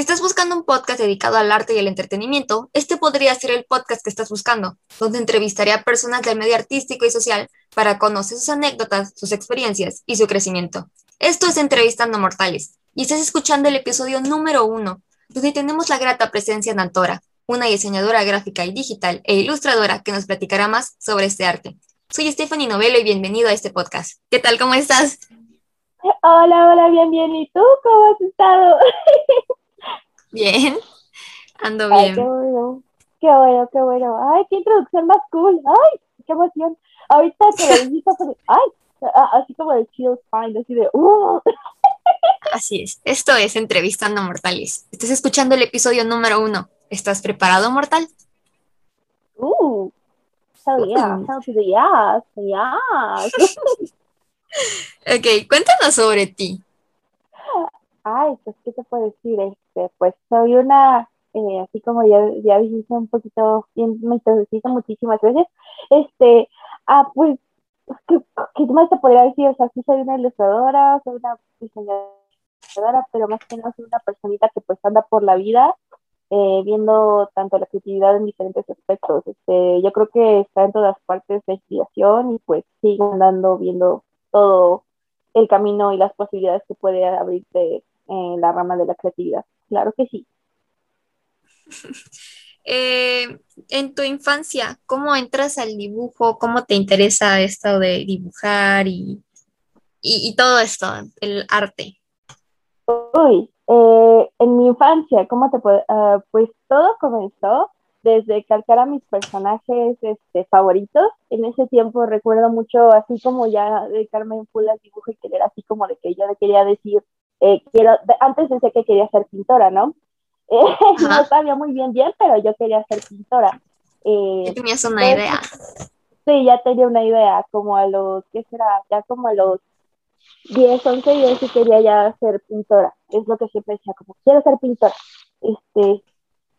Si estás buscando un podcast dedicado al arte y el entretenimiento, este podría ser el podcast que estás buscando, donde entrevistaré a personas del medio artístico y social para conocer sus anécdotas, sus experiencias y su crecimiento. Esto es Entrevistando Mortales, y estás escuchando el episodio número uno, donde tenemos la grata presencia de Antora, una diseñadora gráfica y digital e ilustradora que nos platicará más sobre este arte. Soy Stephanie Novelo y bienvenido a este podcast. ¿Qué tal? ¿Cómo estás? Hola, hola, bien, bien. ¿Y tú cómo has estado? Bien, ando bien. Ay, qué bueno, qué bueno, qué bueno. Ay, qué introducción más cool. Ay, qué emoción. Ahorita que lo dijiste, ay, así como de chill fine, así de, uh. Así es, esto es Entrevistando Mortales. Estás escuchando el episodio número uno. ¿Estás preparado, mortal? Uh, hell yeah, hell to the yes, yes. Ok, cuéntanos sobre ti. Ay, pues, ¿qué te puedo decir? Este, pues, soy una, eh, así como ya, ya dijiste un poquito, me introduciste muchísimas veces, este, ah, pues, ¿qué, más te podría decir? O sea, sí soy una ilustradora, soy una diseñadora, pero más que nada soy una personita que pues anda por la vida eh, viendo tanto la creatividad en diferentes aspectos. Este, yo creo que está en todas partes de inspiración y pues sigo andando viendo todo el camino y las posibilidades que puede abrirte en la rama de la creatividad. Claro que sí. Eh, en tu infancia, ¿cómo entras al dibujo? ¿Cómo te interesa esto de dibujar y, y, y todo esto, el arte? Uy, eh, en mi infancia, ¿cómo te puedo? ah, pues todo comenzó desde calcar a mis personajes este, favoritos. En ese tiempo recuerdo mucho, así como ya dedicarme en full al dibujo y querer así como de que yo le quería decir, eh, quiero, antes decía que quería ser pintora, ¿no? Eh, no sabía muy bien bien, pero yo quería ser pintora. Eh, ¿Ya tenías una pues, idea? Sí, ya tenía una idea, como a los, ¿qué será? Ya como a los 10, 11, yo sí quería ya ser pintora. Es lo que siempre decía, como quiero ser pintora. Este,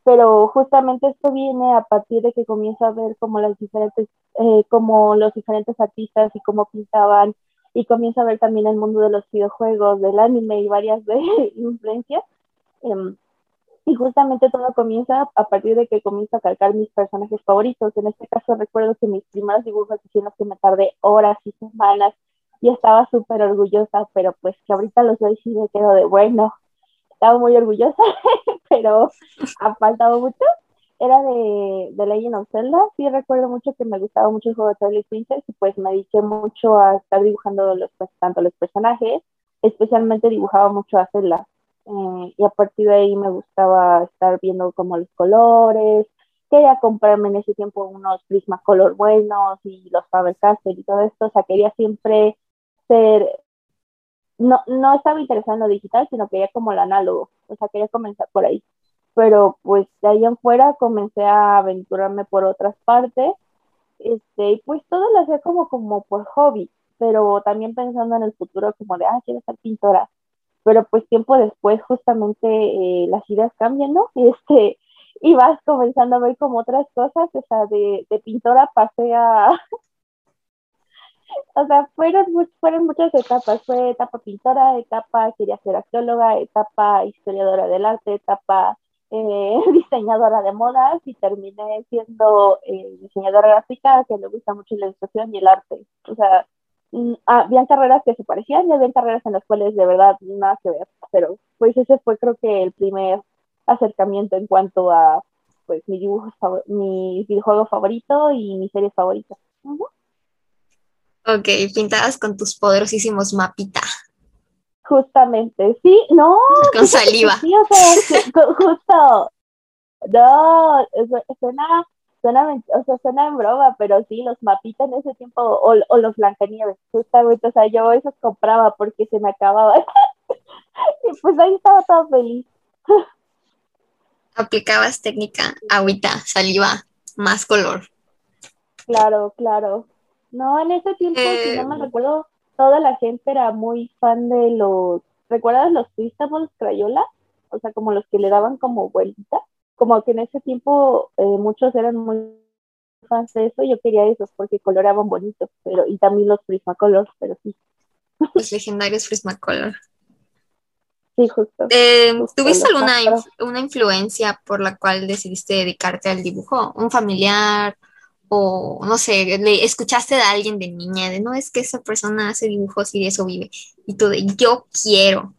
pero justamente esto viene a partir de que comienzo a ver como las diferentes, eh, como los diferentes artistas y cómo pintaban, y comienzo a ver también el mundo de los videojuegos, del anime y varias de influencias. Em, y justamente todo comienza a partir de que comienzo a calcar mis personajes favoritos. En este caso recuerdo que mis primeros dibujos hicieron que me tardé horas y semanas y estaba súper orgullosa, pero pues que ahorita los veo y me quedo de bueno, estaba muy orgullosa, pero ha faltado mucho. Era de, de Legend of Zelda, sí recuerdo mucho que me gustaba mucho el juego de Twilight Princess y pues me dediqué mucho a estar dibujando los, pues, tanto los personajes, especialmente dibujaba mucho a Zelda. Eh, y a partir de ahí me gustaba estar viendo como los colores, quería comprarme en ese tiempo unos Prismacolor buenos y los Faber-Castell y todo esto, o sea, quería siempre ser, no, no estaba interesada en lo digital, sino quería como lo análogo, o sea, quería comenzar por ahí. Pero pues de ahí en fuera comencé a aventurarme por otras partes, este, y pues todo lo hacía como, como por hobby, pero también pensando en el futuro como de, ah, quiero ser pintora pero pues tiempo después justamente eh, las ideas cambian, ¿no? Este, y vas comenzando a ver como otras cosas, o sea, de, de pintora pasé a, o sea, fueron, fueron muchas etapas, fue etapa pintora, etapa quería ser arqueóloga, etapa historiadora del arte, etapa eh, diseñadora de modas y terminé siendo eh, diseñadora gráfica, que me gusta mucho la ilustración y el arte, o sea, mm, habían carreras que se parecían y habían carreras en las cuales de verdad nada que ver, pero pues ese fue creo que el primer acercamiento en cuanto a pues mi dibujo, mi videojuego favorito y mi serie favorita. Ujú. Ok, pintabas con tus poderosísimos mapita, Justamente, sí, no, con saliva. sí, o sea, ju- ju- justo, no, su- suena, suena, o sea, suena en broma, pero sí, los mapitas en ese tiempo, o, o los Blancanieves, justamente, o sea, yo esos compraba porque se me acababan, y pues ahí estaba todo feliz. Aplicabas técnica, agüita, saliva, más color. Claro, claro. No, en ese tiempo, si no Eh, me recuerdo, toda la gente era muy fan de los, ¿recuerdas los Twistables Crayola? O sea, como los que le daban como vuelta. Como que en ese tiempo eh, muchos eran muy fans de eso, yo quería esos porque coloreaban bonitos, pero, y también los Prismacolor, pero sí. Los legendarios Prismacolor. Sí, justo. Eh, justo ¿Tuviste alguna inf- una influencia por la cual decidiste dedicarte al dibujo? ¿Un familiar? O no sé, le escuchaste de alguien de niña, de no es que esa persona hace dibujos y de eso vive. Y tú de yo quiero.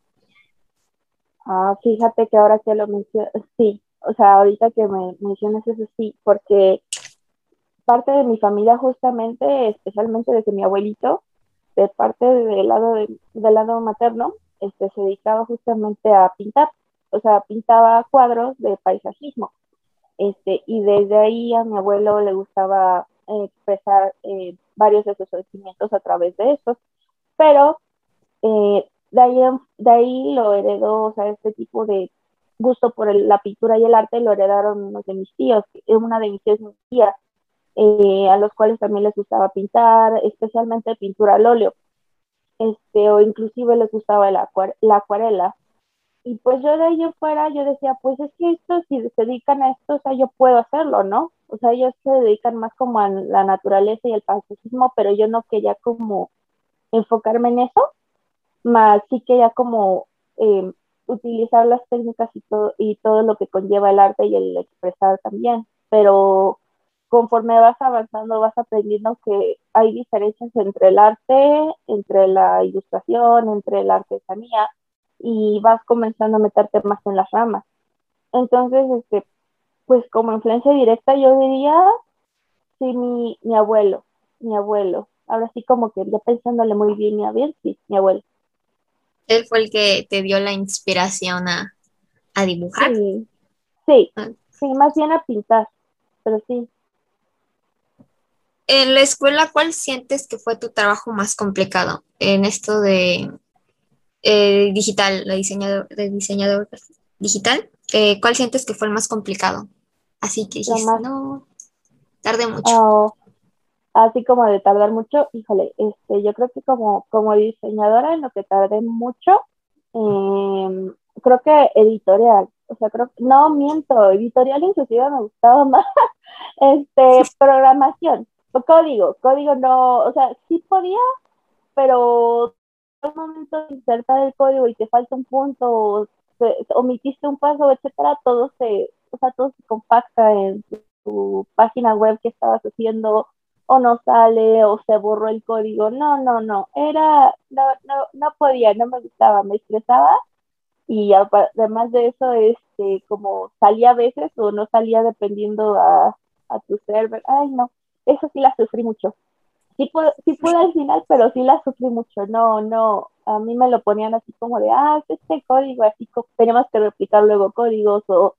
Ah, fíjate que ahora que lo mencionas, sí, o sea, ahorita que me mencionas eso sí, porque parte de mi familia justamente, especialmente desde mi abuelito, de parte del lado de- del lado materno, este, se dedicaba justamente a pintar, o sea, pintaba cuadros de paisajismo, este, y desde ahí a mi abuelo le gustaba eh, expresar eh, varios de sus sentimientos a través de estos, pero eh, de, ahí, de ahí lo heredó, o sea, este tipo de gusto por la pintura y el arte lo heredaron unos de mis tíos, una de mis tías, mi tía, eh, a los cuales también les gustaba pintar, especialmente pintura al óleo, este, o inclusive les gustaba la acuarela. Y pues yo de ahí fuera, yo decía, pues es que esto, si se dedican a esto, o sea, yo puedo hacerlo, ¿no? O sea, ellos se dedican más como a la naturaleza y el paisajismo, pero yo no quería como enfocarme en eso, más sí quería como eh, utilizar las técnicas y todo, y todo lo que conlleva el arte y el expresar también, pero conforme vas avanzando vas aprendiendo que hay diferencias entre el arte, entre la ilustración, entre la artesanía y vas comenzando a meterte más en las ramas. Entonces, este, pues como influencia directa yo diría, sí, mi, mi abuelo, mi abuelo. Ahora sí como que ya pensándole muy bien a ver, sí, mi abuelo. Él fue el que te dio la inspiración a, a dibujar. Sí, sí, Ah. sí, más bien a pintar, pero sí. En la escuela, ¿cuál sientes que fue tu trabajo más complicado en esto de eh, digital, de diseñador, de diseñador digital? Eh, ¿cuál sientes que fue el más complicado? Así que dijiste, más- no, tardé mucho. Ah, así como de tardar mucho, híjole, este, yo creo que como, como diseñadora en lo que tardé mucho, eh, creo que editorial, o sea, creo, no miento, editorial inclusive me gustaba más, este, programación, código, código no, o sea, sí podía, pero un momento de insertar el código y te falta un punto, o se- omitiste un paso, etcétera, todo se, o sea, todo se compacta en tu página web que estabas haciendo o no sale o se borró el código. No, no, no. Era, no, no, no podía, no me gustaba, me estresaba y además de eso, este, como salía a veces o no salía dependiendo a tu server. Ay, no, eso sí la sufrí mucho. Sí pude, sí pude al final, pero sí la sufrí mucho. No, no, a mí me lo ponían así como de, ah, es este código, así tenemos que replicar luego códigos o,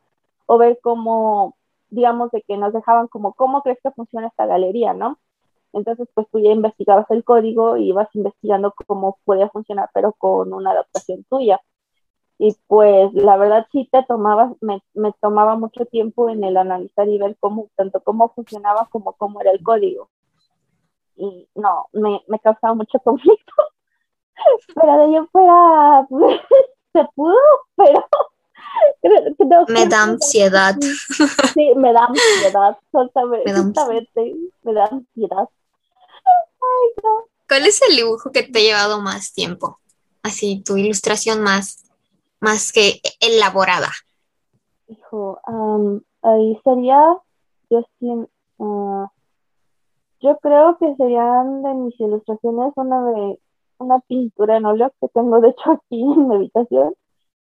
o ver cómo, digamos, de que nos dejaban como, ¿cómo crees que funciona esta galería, no? Entonces, pues tú ya investigabas el código y ibas investigando cómo podía funcionar, pero con una adaptación tuya. Y pues la verdad sí te tomaba, me, me tomaba mucho tiempo en el analizar y ver cómo, tanto cómo funcionaba como cómo era el código. Y no, me, me causaba mucho conflicto. Pero de en fuera, pues, se pudo, pero creo que no Me da si- ansiedad. Sí, me da ansiedad, justamente, Me da justamente, me da ansiedad. ¿Cuál es el dibujo que te ha llevado más tiempo? Así, tu ilustración más, más que elaborada. Hijo, am, ahí sería, yo, sí, ah, yo creo que serían de mis ilustraciones una de una pintura en óleo que tengo de hecho aquí en mi habitación,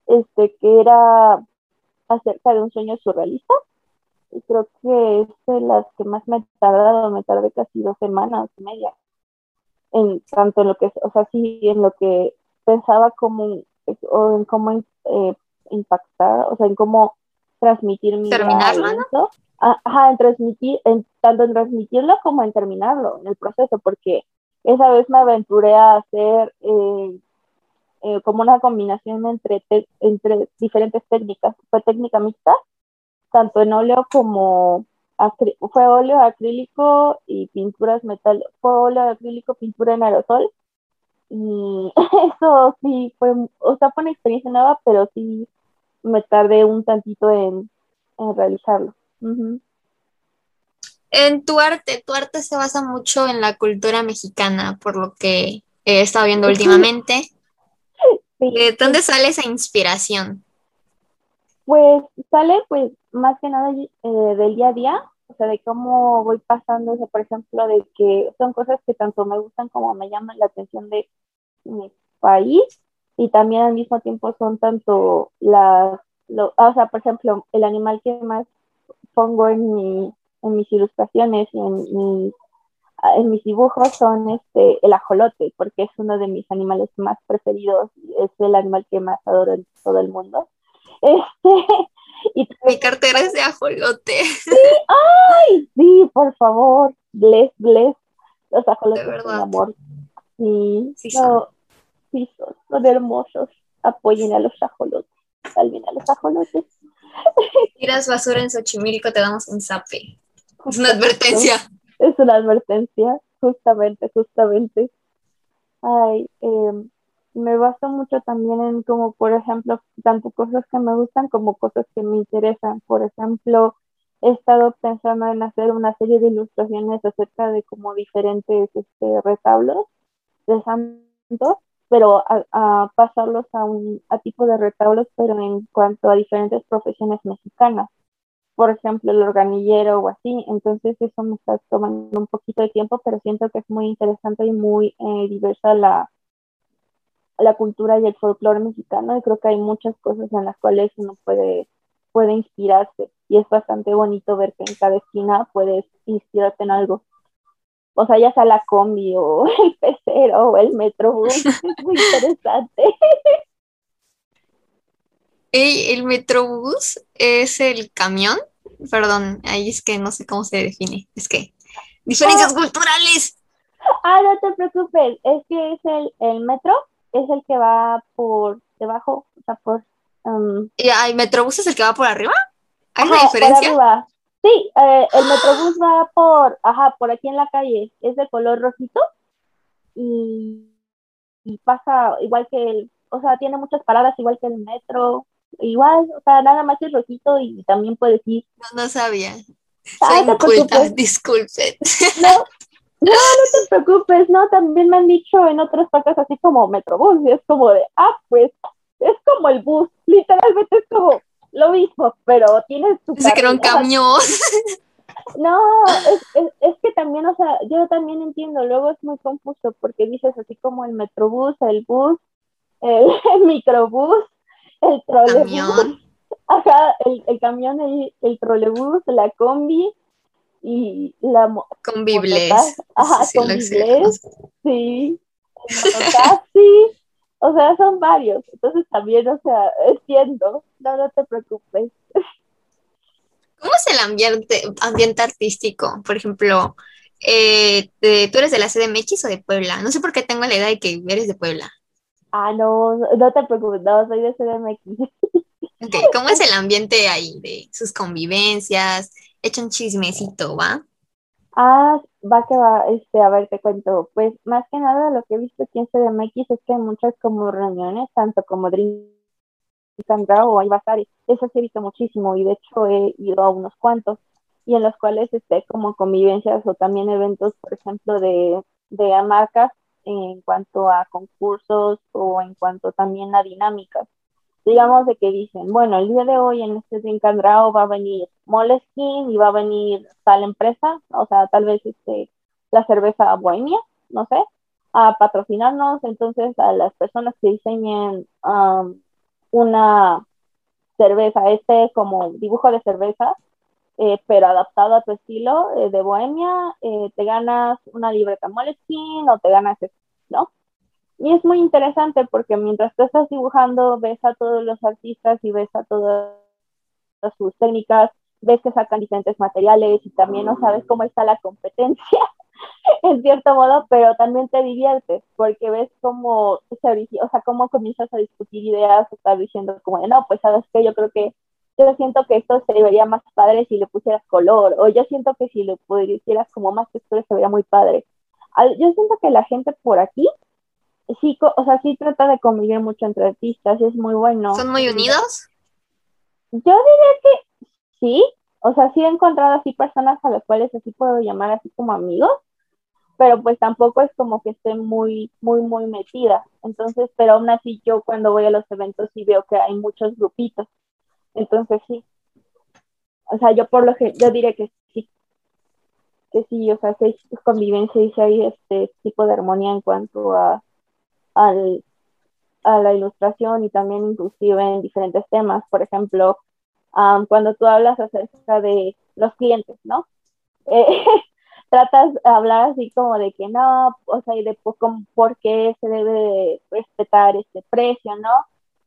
este que era acerca de un sueño surrealista. Y creo que es de las que más me he tardado, me tardé casi dos semanas y media. En tanto en lo que, o sea, sí, en lo que pensaba como, o en cómo eh, impactar, o sea, en cómo transmitir mi Terminarlo. Ah, Ajá, en transmitir, en, tanto en transmitirlo como en terminarlo, en el proceso, porque esa vez me aventuré a hacer eh, eh, como una combinación entre, te- entre diferentes técnicas. Fue técnica mixta, tanto en óleo como fue óleo acrílico y pinturas metal, fue óleo acrílico, pintura en aerosol. Y eso sí fue, o sea, fue una experiencia nueva, pero sí me tardé un tantito en, en realizarlo. En tu arte, tu arte se basa mucho en la cultura mexicana, por lo que he estado viendo últimamente. ¿De dónde sale esa inspiración? Pues sale pues más que nada eh, del día a día, o sea, de cómo voy pasando, o sea, por ejemplo, de que son cosas que tanto me gustan como me llaman la atención de mi país y también al mismo tiempo son tanto las, o sea, por ejemplo, el animal que más pongo en, mi, en mis ilustraciones y en mis, en mis dibujos son este, el ajolote, porque es uno de mis animales más preferidos, es el animal que más adoro en todo el mundo. Este, y Mi cartera es de ajolote. Sí, ay, sí, por favor, bless, bless. Los ajolotes son amor. Sí, sí. Sí son, hermosos. Apoyen a los ajolotes. Salven a los ajolotes. Tiras basura en Xochimilco, te damos un zape. Es una advertencia. Es una advertencia, justamente, justamente. Ay, eh, me baso mucho también en como, por ejemplo, tanto cosas que me gustan como cosas que me interesan. Por ejemplo, he estado pensando en hacer una serie de ilustraciones acerca de como diferentes este, retablos de santos, pero a, pasarlos a un a tipo de retablos, pero en cuanto a diferentes profesiones mexicanas. Por ejemplo, el organillero o así. Entonces, eso me está tomando un poquito de tiempo, pero siento que es muy interesante y muy eh, diversa la, la cultura y el folclore mexicano y creo que hay muchas cosas en las cuales uno puede, puede inspirarse y es bastante bonito ver que en cada esquina puedes inspirarte en algo. O sea, ya sea la combi o el pecero o el metrobús, es muy interesante. ¿El metrobús es el camión? Perdón, ahí es que no sé cómo se define. Es que diferencias culturales. Ah, no te preocupes, es que es el, el metro es el que va por debajo, o sea, por... Um, ¿Y el Metrobús es el que va por arriba? ¿Hay una diferencia? Sí, eh, el Metrobús va por, ajá, por aquí en la calle, es de color rojito y, y pasa igual que el, o sea, tiene muchas paradas igual que el metro, igual, o sea, nada más es rojito y también puedes ir. No, no sabía. Ah, Soy disculpen. No, no, no te preocupes, no, también me han dicho en otras partes así como Metrobús, y es como de, ah, pues, es como el bus, literalmente es como lo mismo, pero tienes tu... Dice que era un camión. No, es, es, que también, o sea, yo también entiendo, luego es muy confuso porque dices así como el Metrobús, el bus, el, microbús, el trolebús, ajá, el, el camión, el, el trolebús, la combi, y la convibles. Ajá, sí, convibles, sí, casi, o sea, son varios, entonces también, o sea, entiendo, no, no te preocupes. ¿Cómo es el ambiente, ambiente artístico? Por ejemplo, eh, ¿tú eres de la CDMX o de Puebla? No sé por qué tengo la idea de que eres de Puebla. Ah, no, no te preocupes, no, soy de CDMX. Okay. ¿Cómo es el ambiente ahí de sus convivencias? echa un chismecito, ¿va? Ah, va que va, este, a ver, te cuento. Pues más que nada lo que he visto aquí en CDMX es que hay muchas como reuniones, tanto como Drink and o hay bazares. Eso sí he visto muchísimo y de hecho he ido a unos cuantos y en los cuales este, como convivencias o también eventos, por ejemplo, de, de marcas en cuanto a concursos o en cuanto también a dinámicas digamos de que dicen, bueno, el día de hoy en este Drao va a venir Moleskine y va a venir tal empresa, o sea, tal vez este, la cerveza Bohemia, no sé, a patrocinarnos, entonces a las personas que diseñen um, una cerveza, este como dibujo de cerveza, eh, pero adaptado a tu estilo eh, de bohemia, eh, te ganas una libreta Moleskine o te ganas, ¿no? Y es muy interesante porque mientras tú estás dibujando, ves a todos los artistas y ves a todas sus técnicas, ves que sacan diferentes materiales y también no sabes cómo está la competencia, en cierto modo, pero también te diviertes porque ves cómo se o sea, cómo comienzas a discutir ideas, estás diciendo como de, no, pues sabes que yo creo que yo siento que esto se vería más padre si le pusieras color, o yo siento que si le pusieras como más textura se vería muy padre. Yo siento que la gente por aquí sí, o sea, sí trata de convivir mucho entre artistas, es muy bueno. ¿Son muy unidos? Yo diría que sí, o sea, sí he encontrado así personas a las cuales así puedo llamar así como amigos, pero pues tampoco es como que esté muy, muy, muy metida. Entonces, pero aún así yo cuando voy a los eventos sí veo que hay muchos grupitos. Entonces sí. O sea, yo por lo que, yo diré que sí. Que sí, o sea, que hay convivencia y si hay este tipo de armonía en cuanto a, al, a la ilustración y también inclusive en diferentes temas. Por ejemplo, cuando tú hablas acerca de los clientes, ¿no? Eh, tratas de hablar así como de que no, o sea, y de por qué se debe respetar este precio, ¿no?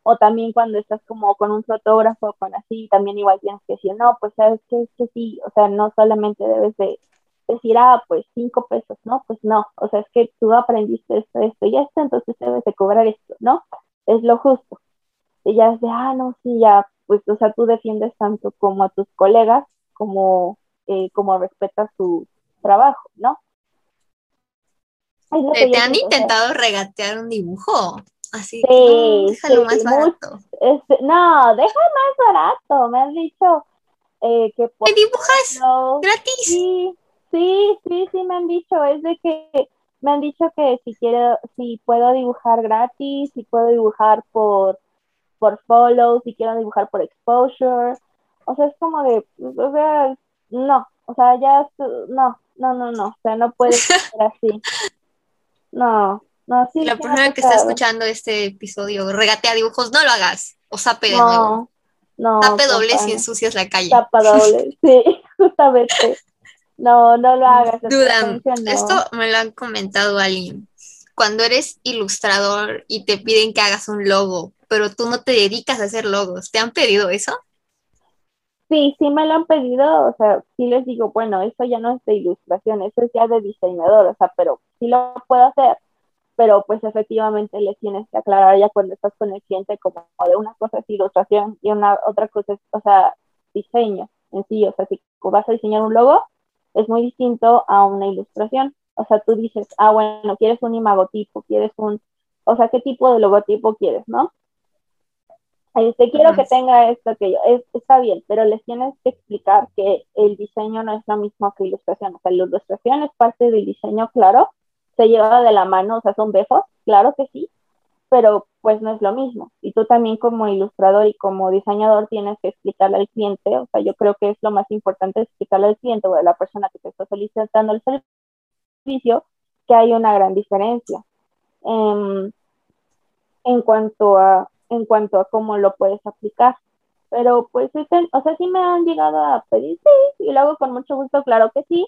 O también cuando estás como con un fotógrafo, con así, también igual tienes que decir, no, pues sabes que, que sí, o sea, no solamente debes de decir, ah, pues cinco pesos, ¿no? Pues no, o sea, es que tú aprendiste esto, esto y esto, entonces debes de cobrar esto, ¿no? Es lo justo. Y ya es de, ah, no, sí, ya, pues, o sea, tú defiendes tanto como a tus colegas, como, eh, como respetas su, trabajo, ¿no? ¿Te, han intentado regatear un dibujo? Así, sí, déjalo más barato. Este, no, deja más barato. Me han dicho eh, que... ¿Me dibujas gratis? Sí, sí, sí, sí, me han dicho. Es de que me han dicho que si quiero, si puedo dibujar gratis, si puedo dibujar por, por follow, si quiero dibujar por exposure. O sea, es como de, o sea, no, o sea, ya, no, no, no, no, o sea, no puede ser así. No, no, sí. La persona que está escuchando este episodio regatea dibujos, no lo hagas. O sape de nuevo. No, Tape doble si ensucias la calle. Tapa doble, sí, justamente. No, no lo hagas. Dudan, esto me lo han comentado alguien. Cuando eres ilustrador y te piden que hagas un logo, pero tú no te dedicas a hacer logos, ¿te han pedido eso? Sí, sí me lo han pedido, o sea, sí les digo, bueno, eso ya no es de ilustración, eso es ya de diseñador, o sea, pero sí lo puedo hacer, pero pues efectivamente les tienes que aclarar ya cuando estás con el cliente como de una cosa es ilustración y una otra cosa es, o sea, diseño en sí, o sea, si vas a diseñar un logo, es muy distinto a una ilustración, o sea, tú dices, ah, bueno, quieres un imagotipo, quieres un, o sea, ¿qué tipo de logotipo quieres, no? Este, quiero que tenga esto, que yo, está bien, pero les tienes que explicar que el diseño no es lo mismo que ilustración. O sea, la ilustración es parte del diseño, claro, se lleva de la mano, o sea, son bejos, claro que sí, pero pues no es lo mismo. Y tú también como ilustrador y como diseñador tienes que explicarle al cliente, o sea, yo creo que es lo más importante explicarle al cliente o a la persona que te está solicitando el servicio que hay una gran diferencia. Em, en cuanto a en cuanto a cómo lo puedes aplicar. Pero pues, o sea, sí me han llegado a pedir, sí, y lo hago con mucho gusto, claro que sí,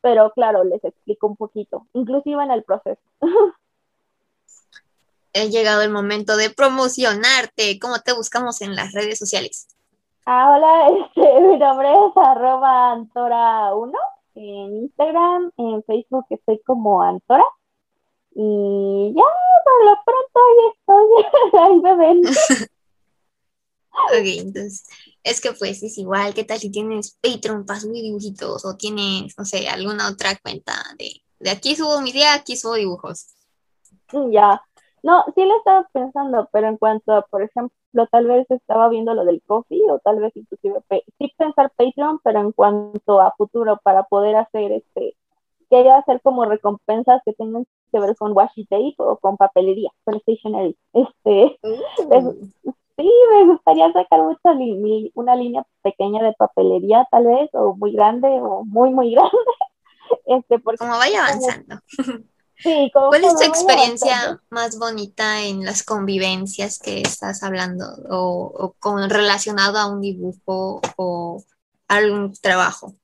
pero claro, les explico un poquito, inclusive en el proceso. He llegado el momento de promocionarte. ¿Cómo te buscamos en las redes sociales? Ah, hola, este, mi nombre es arroba Antora1 en Instagram, en Facebook estoy como Antora y ya, por lo pronto ahí estoy, ahí me ven. ok, entonces, es que pues es igual, ¿qué tal si tienes Patreon para subir dibujitos o tienes, no sé, alguna otra cuenta de, de aquí subo mi día, aquí subo dibujos? Ya, no, sí lo estaba pensando, pero en cuanto a, por ejemplo, tal vez estaba viendo lo del coffee o tal vez inclusive, sí pensar Patreon, pero en cuanto a futuro para poder hacer este quería hacer como recompensas que tengan que ver con washi tape o con papelería, con stationery. Este, mm. sí, me gustaría sacar mucha una línea pequeña de papelería tal vez, o muy grande, o muy, muy grande. Este, porque como vaya avanzando. Sí, ¿Cuál es tu experiencia más bonita en las convivencias que estás hablando o, o con, relacionado a un dibujo o algún trabajo?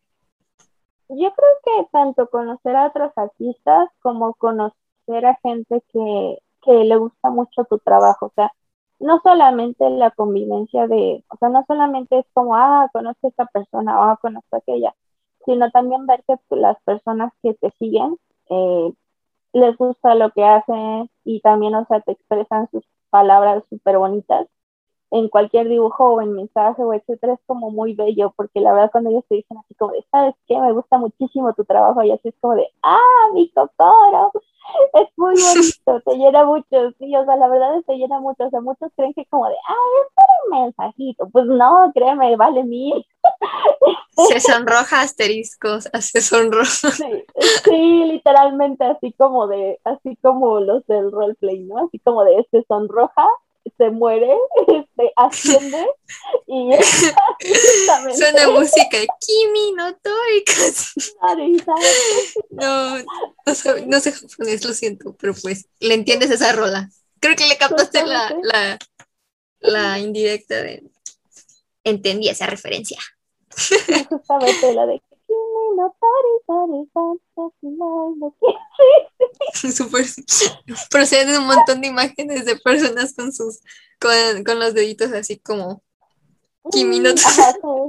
Yo creo que tanto conocer a otros artistas como conocer a gente que, que le gusta mucho tu trabajo, o sea, no solamente la convivencia de, o sea, no solamente es como, ah, conozco a esta persona, ah, conozco a aquella, sino también ver que las personas que te siguen eh, les gusta lo que hacen y también, o sea, te expresan sus palabras súper bonitas en cualquier dibujo o en mensaje o etcétera, es como muy bello, porque la verdad cuando ellos te dicen así como de, ¿sabes qué? Me gusta muchísimo tu trabajo, y así es como de, ¡ah, mi cocoro! Es muy bonito, te llena mucho, sí, o sea, la verdad es que te llena mucho, o sea, muchos creen que como de, ah, es para un mensajito, pues no, créeme, vale mil. Se sonroja asteriscos, se sonroja. Sí, sí, literalmente así como de, así como los del roleplay, ¿no? Así como de se sonroja, se muere, se asciende y Suena música de Kimi no No, no sé, no sé japonés, lo siento, pero pues le entiendes esa rola. Creo que le captaste la, la, la indirecta de entendí esa referencia. Justamente la de Super, proceden un montón de imágenes de personas con sus con, con los deditos así como Kimi no o,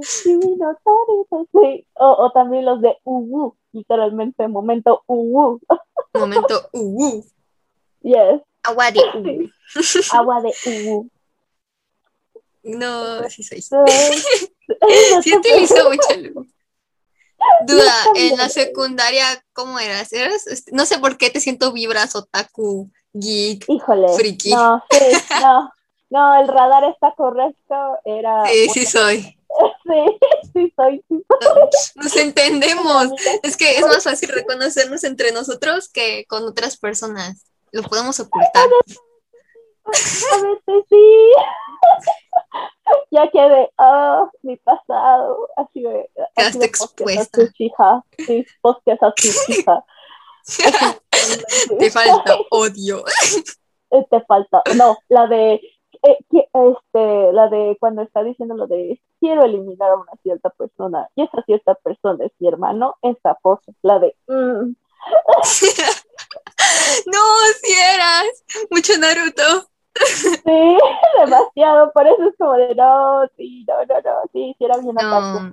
o, también los de Uwu, literalmente momento Uwu. Momento Uwu. Yes. Agua de Uwu. Agua de Uwu. No, sí soy. sí utilizo mucho Duda, en la secundaria, ¿cómo eras? ¿Eras? Este, no sé por qué te siento vibras, otaku, geek, Híjole, friki. No, sí, no, no, el radar está correcto, era... Sí, sí soy. Sí, sí soy. nos entendemos. Es que es más fácil reconocernos entre nosotros que con otras personas. Lo podemos ocultar. A veces sí. ya quedé, oh, mi pasado, así de... Quedaste expuesta. Sí, postes a su hija. Te falta odio. Eh, te falta, no, la de, eh, este, la de cuando está diciendo lo de quiero eliminar a una cierta persona y esa cierta persona es mi hermano, esa pose, la de... Mm. no, si eras mucho Naruto. Sí, demasiado, por eso es como de no, sí, no, no, no, sí, sí era bien no.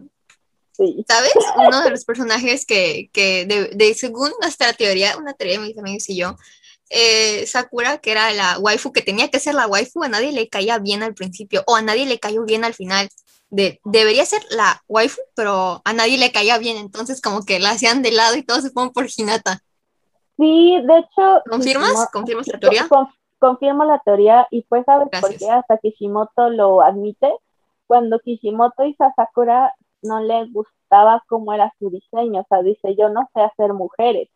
Sí. ¿Sabes? Uno de los personajes que, que de, de, según nuestra teoría, una teoría de mis amigos y yo, eh, Sakura, que era la waifu, que tenía que ser la waifu, a nadie le caía bien al principio, o a nadie le cayó bien al final. De, debería ser la waifu, pero a nadie le caía bien, entonces como que la hacían de lado y todos se ponen por Hinata. Sí, de hecho... ¿Confirmas? ¿Confirmas la teoría? Confirmo la teoría y pues sabes por qué hasta Kishimoto lo admite. Cuando Kishimoto y Sasakura no le gustaba cómo era su diseño, o sea, dice, yo no sé hacer mujeres.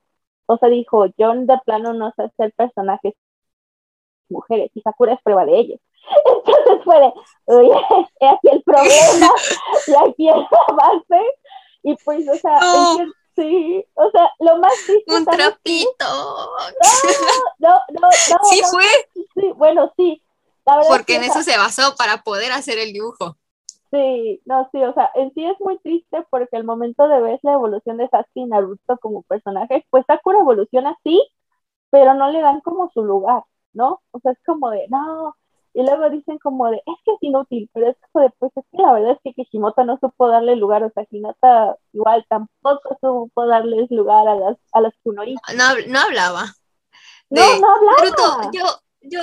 O sea, dijo, yo de plano no sé hacer personajes mujeres y Sakura es prueba de ellos. Entonces fue de, aquí el problema y aquí el avance. Y pues, o sea, Sí, o sea, lo más triste. Un trapito. No, no, no, no. Sí fue. Sí, bueno, sí. Porque en eso se basó para poder hacer el dibujo. Sí, no, sí, o sea, en sí es muy triste porque el momento de ver la evolución de Sasuke y Naruto como personajes, pues Sakura evoluciona sí, pero no le dan como su lugar, ¿no? O sea, es como de, no, y luego dicen como de, es que es inútil, pero es como después es que la verdad es que Kishimoto no supo darle lugar, o sea, Hinata igual tampoco supo darle lugar a las, a las kunori. No, no hablaba. no, no hablaba. yo, yo,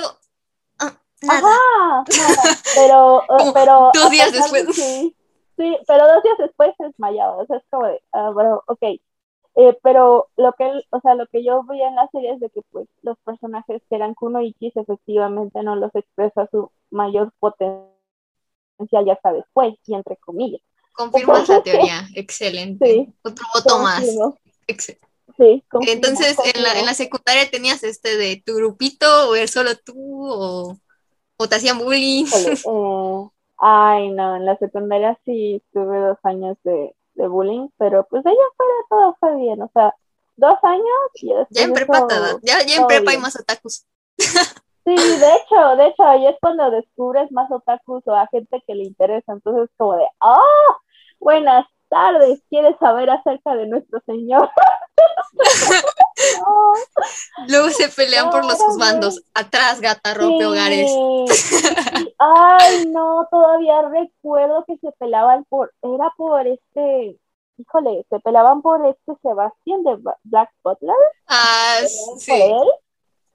ah, Ajá, pero, eh, pero. Dos días después. Sí, sí, pero dos días después se desmayaba, o sea, es como de, ah, bueno, ok, eh, pero lo que, o sea, lo que yo veía en la serie es de que pues los personajes que eran Kunoichis efectivamente no los expresa su mayor potencial ya hasta después, y entre comillas. Confirmas la teoría, excelente. Otro voto más. Sí, Entonces, en la, en la secundaria tenías este de tu grupito, o eres solo tú, o, o te hacían bullying. Eh, ay, no, en la secundaria sí tuve dos años de, de bullying, pero pues de allá fuera todo fue bien, o sea, dos años y Ya en prepa ya, ya en prepa hay más otakus. Sí, de hecho, de hecho, ahí es cuando descubres más otakus o a gente que le interesa, entonces como de, ¡ah! buenas tardes, ¿quieres saber acerca de nuestro Señor? Luego se pelean por los bandos. Atrás, gata, rompe hogares. Ay, no, todavía recuerdo que se peleaban por, era por este, híjole, se peleaban por este Sebastián de Black Butler. Ah, sí.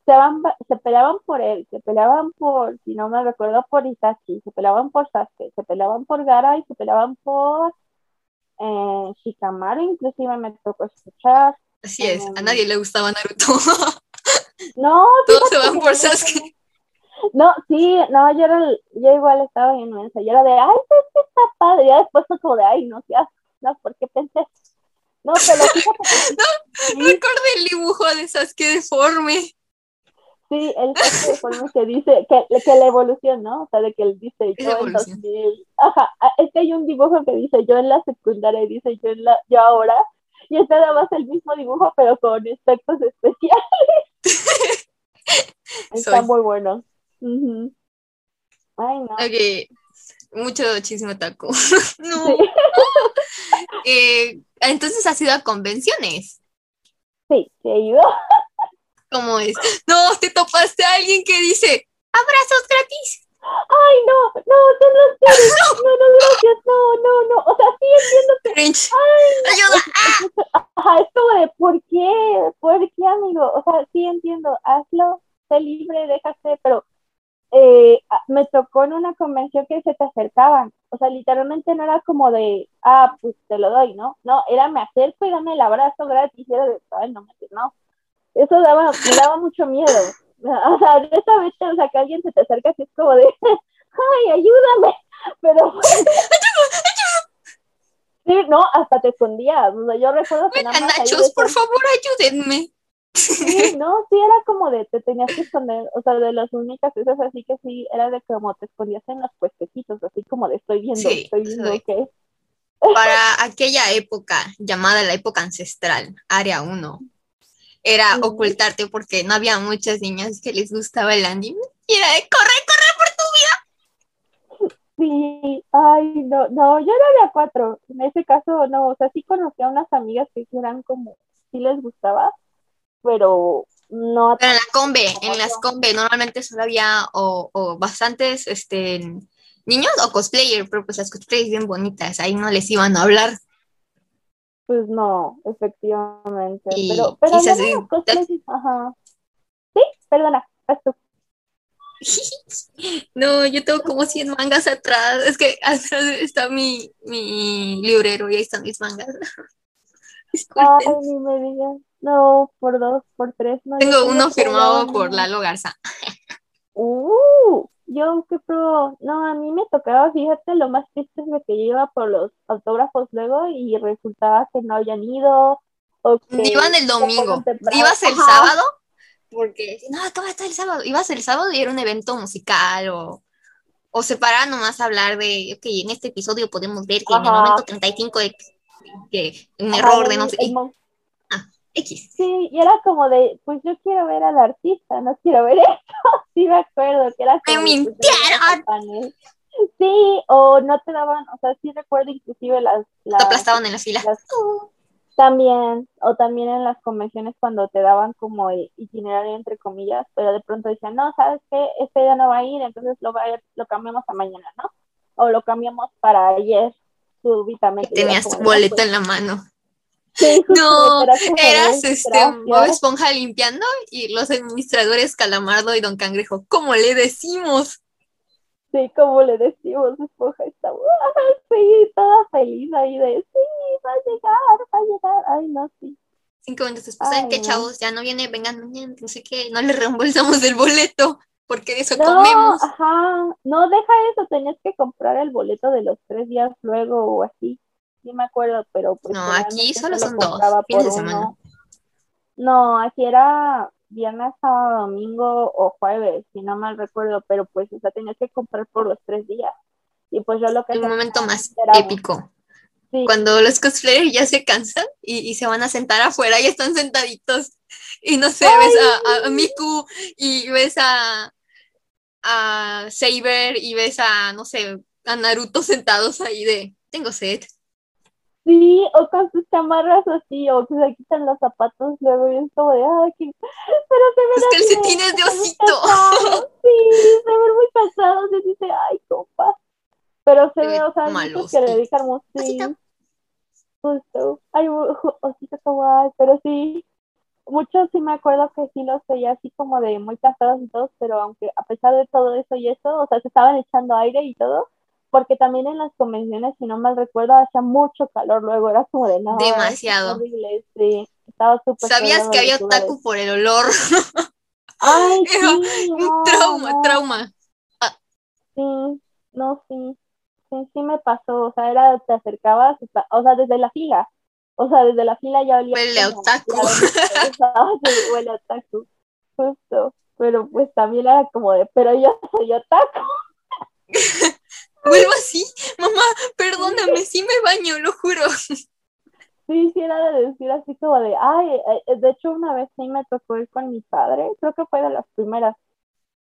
Se, van, se, peleaban por él, se peleaban por, si no me recuerdo, por Itachi, se peleaban por Sasuke, se peleaban por Gara y se peleaban por eh, Shikamaru, inclusive me tocó escuchar. Así es, a nadie le gustaba Naruto. no, todos se van por Sasuke. No, sí, no, yo, era, yo igual estaba bien mensa, yo era de, ay, pues que está padre, ya después fue como de, ay, no, ya, no, porque pensé, no, pero fíjate que sí, no, recuerdo el dibujo de esas que deforme. Sí, el deforme que dice, que, que la evolución, ¿no? O sea, de que él dice, yo en 2000, ajá, ah, es que hay un dibujo que dice, yo en la secundaria, y dice, yo en la, yo ahora, y es nada más el mismo dibujo, pero con efectos especiales. Está muy bueno. Ay, no. Ok, mucho chisme taco. no. eh, entonces has ido a convenciones. Sí, sí he ido. ¿Cómo es? No, te topaste a alguien que dice abrazos gratis. Ay, no, no, son los peores. No, no, gracias, no, no, no. O sea, sí entiendo que. Ay, ayuda. Ajá, es como de, ¿por qué? ¿Por qué, amigo? O sea, sí entiendo, hazlo, sé libre, déjate, pero eh, me tocó en una convención que se te acercaban. O sea, literalmente no era como de, ah, pues te lo doy, ¿no? No, era me acerco y dame el abrazo gratis. Y era de, ay, no, no. Eso daba, me daba mucho miedo. O sea, vez, o sea, que alguien se te acerca así es como de, ay, ayúdame. Pero. sí, no, hasta te escondías. O sea, yo recuerdo que nada más. Nachos, por favor, ayúdenme. Sí, no, sí era como de te tenías que esconder, o sea, de las únicas esas así que sí, era de como te escondías en los puestecitos, así como de estoy viendo, estoy viendo qué. Para aquella época, llamada la época ancestral, área 1, era ocultarte porque no había muchas niñas que les gustaba el anime y era de corre, corre por tu vida. Sí, ay, no, no, yo era de A4, en ese caso no, o sea, sí conocí a unas amigas que eran como, sí les gustaba, pero no. Pero en la combe, en las combe normalmente solo había o, o bastantes este, niños o cosplayer, pero pues las cosplayers bien bonitas, ahí no les iban a hablar. Pues no, efectivamente. pero, pero ajá. Sí, perdona, esto. No, yo tengo como 100 mangas atrás. Es que atrás está mi, mi librero y ahí están mis mangas. Ay, ni me digas. No, por dos, por tres. No, tengo uno firmado por Lalo Garza. Uh, yo qué pro. No, a mí me tocaba, fíjate, lo más triste es que yo iba por los autógrafos luego y resultaba que no habían ido. O que Iban el domingo. ¿Ibas el sábado? Porque, no, ¿cómo está el sábado? Ibas el sábado y era un evento musical o, o se para nomás a hablar de, ok, en este episodio podemos ver que en el momento 35 de que un error de no sé. Ah, X. Sí, y era como de, pues yo quiero ver al artista, no quiero ver esto. Sí, me acuerdo que era. ¡Me mintieron! Sí, o no te daban, o sea, sí recuerdo inclusive las. las te aplastaban en la fila. también, o también en las convenciones cuando te daban como itinerario entre comillas, pero de pronto decían, no, ¿sabes qué? Este ya no va a ir, entonces lo, va a, lo cambiamos a mañana, ¿no? O lo cambiamos para ayer, súbitamente. Tenías tu boleto en la mano. No, eras este Bob Esponja limpiando y los administradores Calamardo y Don Cangrejo. ¿Cómo le decimos? Sí, como le decimos, Esponja está sí, toda feliz ahí de sí, va a llegar, va a llegar. Ay, no, sí. Cinco minutos después, ¿saben qué, chavos? Ya no viene, vengan mañana, no sé qué, no le reembolsamos el boleto porque de eso comemos. Ajá, no, deja eso, tenías que comprar el boleto de los tres días luego o así. Sí me acuerdo, pero pues No, aquí solo son dos fines de semana. No, aquí era viernes, sábado, domingo o jueves, si no mal recuerdo, pero pues, o sea, tenías que comprar por los tres días. Y pues yo lo que... El momento más épico. Cuando los cosplayers ya se cansan y, se van a sentar afuera y están sentaditos. Y no sé, ves a, a Miku y ves a, a Saber y ves a, no sé, a Naruto sentados ahí de, tengo sed. Sí, o con sus chamarras así, o que se quitan los zapatos luego y es como de, ay, que... pero se ven Los calcetines de osito. Sí, se ven muy pasados y dice, ay, compa. Pero se, ve, o sea, que le dedican mucho. Justo. Ay, osito kawaii, pero sí, muchos sí me acuerdo que sí los veía así como de muy cansados y todos, pero aunque a pesar de todo eso y eso, o sea, se estaban echando aire y todo, porque también en las convenciones, si no mal recuerdo, hacía mucho calor luego, era como de no. Demasiado. Horrible, sí, estaba súper ¿Sabías que había otaku por el olor? Ay, Era sí, un no, trauma, no. trauma. Sí, no, sí, sí, sí me pasó, o sea, era, te acercabas, o sea, desde la fila, o sea, desde la fila ya olía Huele a otaku. sí, huele a otaku, justo, pero pues también era como de, pero yo soy otaku, Vuelvo así, mamá, perdóname, sí me baño, lo juro. sí, sí era de decir así como de, ay, eh, de hecho una vez sí me tocó ir con mi padre, creo que fue de las primeras,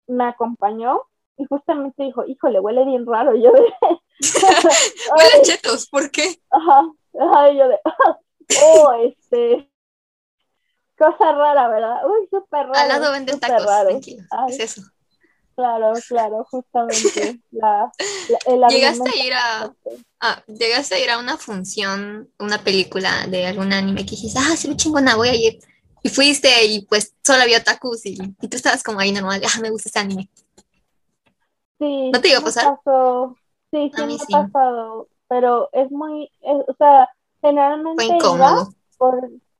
me acompañó y justamente dijo, híjole, huele bien raro, y yo de, Huele chetos, ¿por qué? Ajá, ajá, y yo de, oh, este, cosa rara, ¿verdad? Uy, súper raro. Al lado venden tacos, raro. tranquilo. Ay, Es eso. Claro, claro, justamente. La, la- el ¿Llegaste a ir a, ah, llegaste a ir a una función, una película de algún anime que dijiste, ah, ve chingona, voy a ir? Y fuiste y pues solo había otakus y, y tú estabas como ahí normal, ah, me gusta este anime. Sí, ¿No te iba a sí pasar? pasó. Sí, sí A mí me sí. ha pasado, pero es muy, es- o sea, generalmente Fue incómodo. por-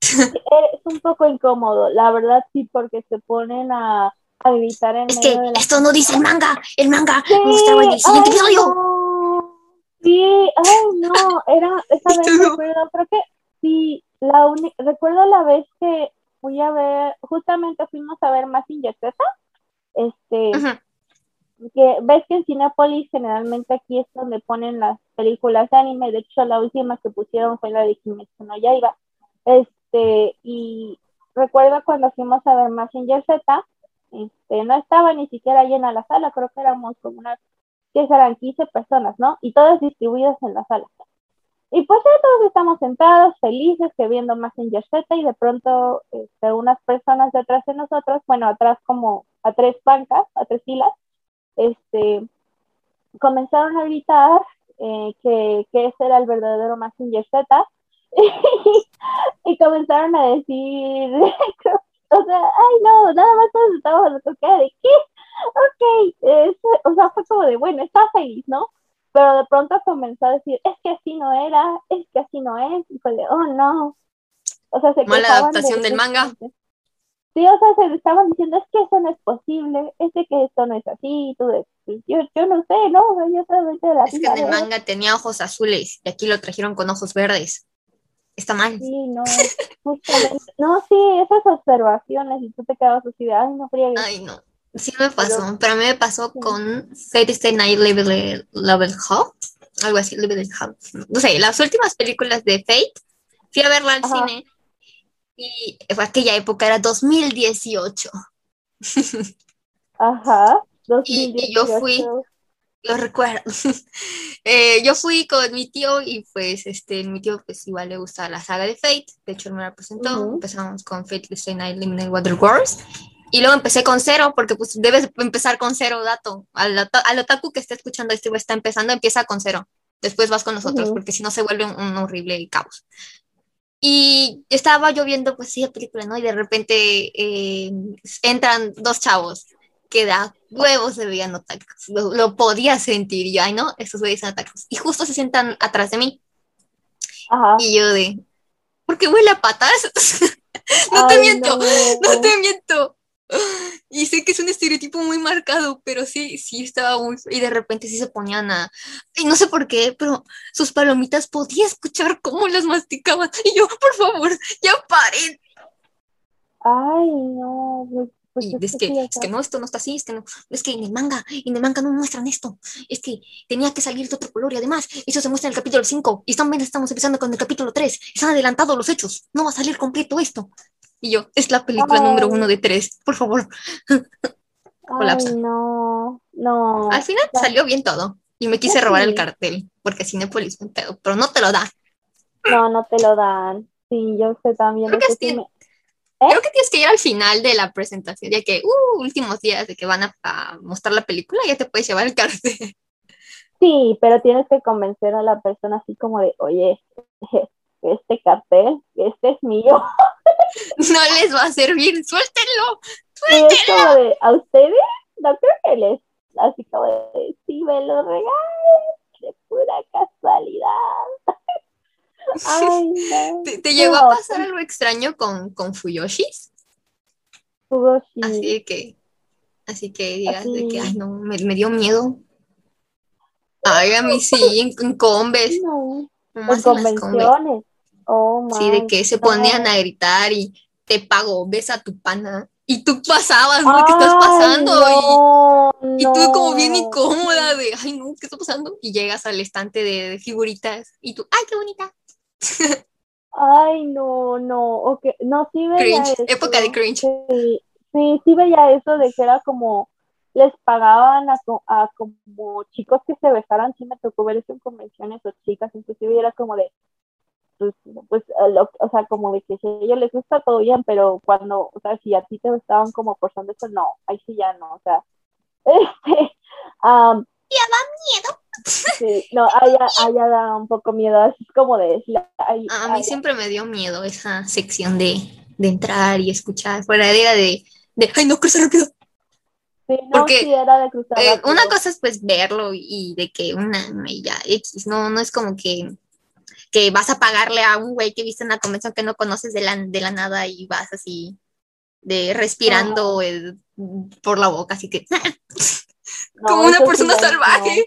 es un poco incómodo, la verdad sí, porque se ponen a, a gritar en Es medio que de la esto no dice el manga, el manga Sí, mostraba en el siguiente ay, episodio. no. Sí, ay, no, era esa vez recuerdo, creo que sí, la uni- recuerdo la vez que fui a ver, justamente fuimos a ver Mazinger Z, este, que ves que en Cinepolis generalmente aquí es donde ponen las películas de anime, de hecho la última que pusieron fue la de Kimetsu no Yaiba, este, y recuerdo cuando fuimos a ver Mazinger Z, este, no estaba ni siquiera llena la sala, creo que éramos como unas, que serán 15 personas, ¿no? Y todas distribuidas en la sala. Y pues ya todos estamos sentados, felices, que viendo Messenger Z y de pronto este, unas personas detrás de nosotros, bueno, atrás como a tres bancas, a tres filas, este, comenzaron a gritar eh, que, que ese era el verdadero Messenger Z y comenzaron a decir, o sea, ay no, nada más todos estábamos cara de qué, ok, es- o sea, fue como de, bueno, está feliz, ¿no? Pero de pronto comenzó a decir, es que así no era, es que así no es, y fue de, oh no. O sea, se Mala adaptación de- del manga. Sí, o sea, se estaban diciendo, es que eso no es posible, es de que esto no es así, tú de, "Pues, yo, yo no sé, ¿no? Yo solamente de la Es que en el veo". manga tenía ojos azules y aquí lo trajeron con ojos verdes. Está mal. Sí, no, justamente, no, sí, esas observaciones, y tú te quedabas así de, ay, no friegues. Ay, no. Sí me pasó, pero a mí me pasó con Fate Stay Night Level, Level algo así, Level Up. No sé, las últimas películas de Fate, fui a verla al Ajá. cine y fue aquella época, era 2018. Ajá, Y- y yo fui. 2018. Lo recuerdo. Eh, yo fui con mi tío y pues este, mi tío pues igual le gusta la saga de Fate, de hecho él me la presentó, Ujú. empezamos con Fate Stay Night Limited Water Wars y luego empecé con cero porque pues debes empezar con cero dato, al, al otaku que está escuchando este o está empezando empieza con cero, después vas con nosotros Ujú. porque si no se vuelve un, un horrible caos. Y estaba yo viendo pues sí la película, ¿no? Y de repente eh, entran dos chavos que da huevos se veían otakus. Lo, lo podía sentir y yo, ay no, estos güeyes son otakus. Y justo se sientan atrás de mí. Ajá. Y yo de, ¿por qué huele a patas? no te miento, no. no te miento. Y sé que es un estereotipo muy marcado, pero sí, sí estaba muy... Y de repente sí se ponían a... Y no sé por qué, pero sus palomitas podía escuchar cómo las masticaban. Y yo, por favor, ya paren. Ay, no, pues, pues es que que, es que no, esto no está así, es que no, es que en el manga, en el manga no muestran esto, es que tenía que salir de otro color y además eso se muestra en el capítulo 5 y también estamos empezando con el capítulo 3, están adelantados los hechos, no va a salir completo esto. Y yo, es la película Ay. número uno de tres, por favor. colapsa. Ay, no, no. Al final ya. salió bien todo y me quise robar el cartel porque Cinepolis me pedo, pero no te lo da. No, no te lo dan. Sí, yo sé también. Creo que sí sí. me- Creo que tienes que ir al final de la presentación, ya que, uh, últimos días de que van a, a mostrar la película, ya te puedes llevar el cartel. Sí, pero tienes que convencer a la persona así como de, oye, este cartel, este es mío. No les va a servir, suéltenlo. Y es como de, ¿a ustedes? No creo que les, así como de, sí, me lo regalan, de pura casualidad. Ay, no. ¿Te, te llegó a pasar algo extraño con, con Fuyoshis? Fugoshi. Así que, así que digas de que, ay, no, me, me dio miedo. Ay, a mí sí, en, en combes. No, en combes. convenciones. Oh, Sí, de que se ponían a gritar y te pagó, ves a tu pana. Y tú pasabas, ¿no? ¿Qué estás pasando? no, y, y tú como bien incómoda de, ay, no, ¿qué está pasando? Y llegas al estante de, de figuritas y tú, ay, qué bonita. Ay, no, no, ok, no, sí veía Cringe, eso. época de cringe. Sí, sí, sí veía eso de que era como, les pagaban a, a como chicos que se besaran, sí me tocó ver eso en convenciones o chicas, inclusive era como de, pues, pues, lo- o sea, como de que si a ellos les gusta todo bien, pero cuando, o sea, si a ti te estaban como forzando eso, no, ahí sí ya no, o sea, este, am, Sí, no, allá, allá da un poco miedo, así es como de... ahí- A mí allá. siempre me dio miedo esa sección de, de entrar y escuchar. Fuera era de, de, ay, no, cruza rápido. Sí, no, porque, sí, era de cruzar Eh, una cosa es pues verlo y de que una ya X, no, no es como que, que vas a pagarle a un güey que viste en la convención que no conoces de la, de la nada y vas así de respirando el- por la boca, así que No, como una sí persona salvaje.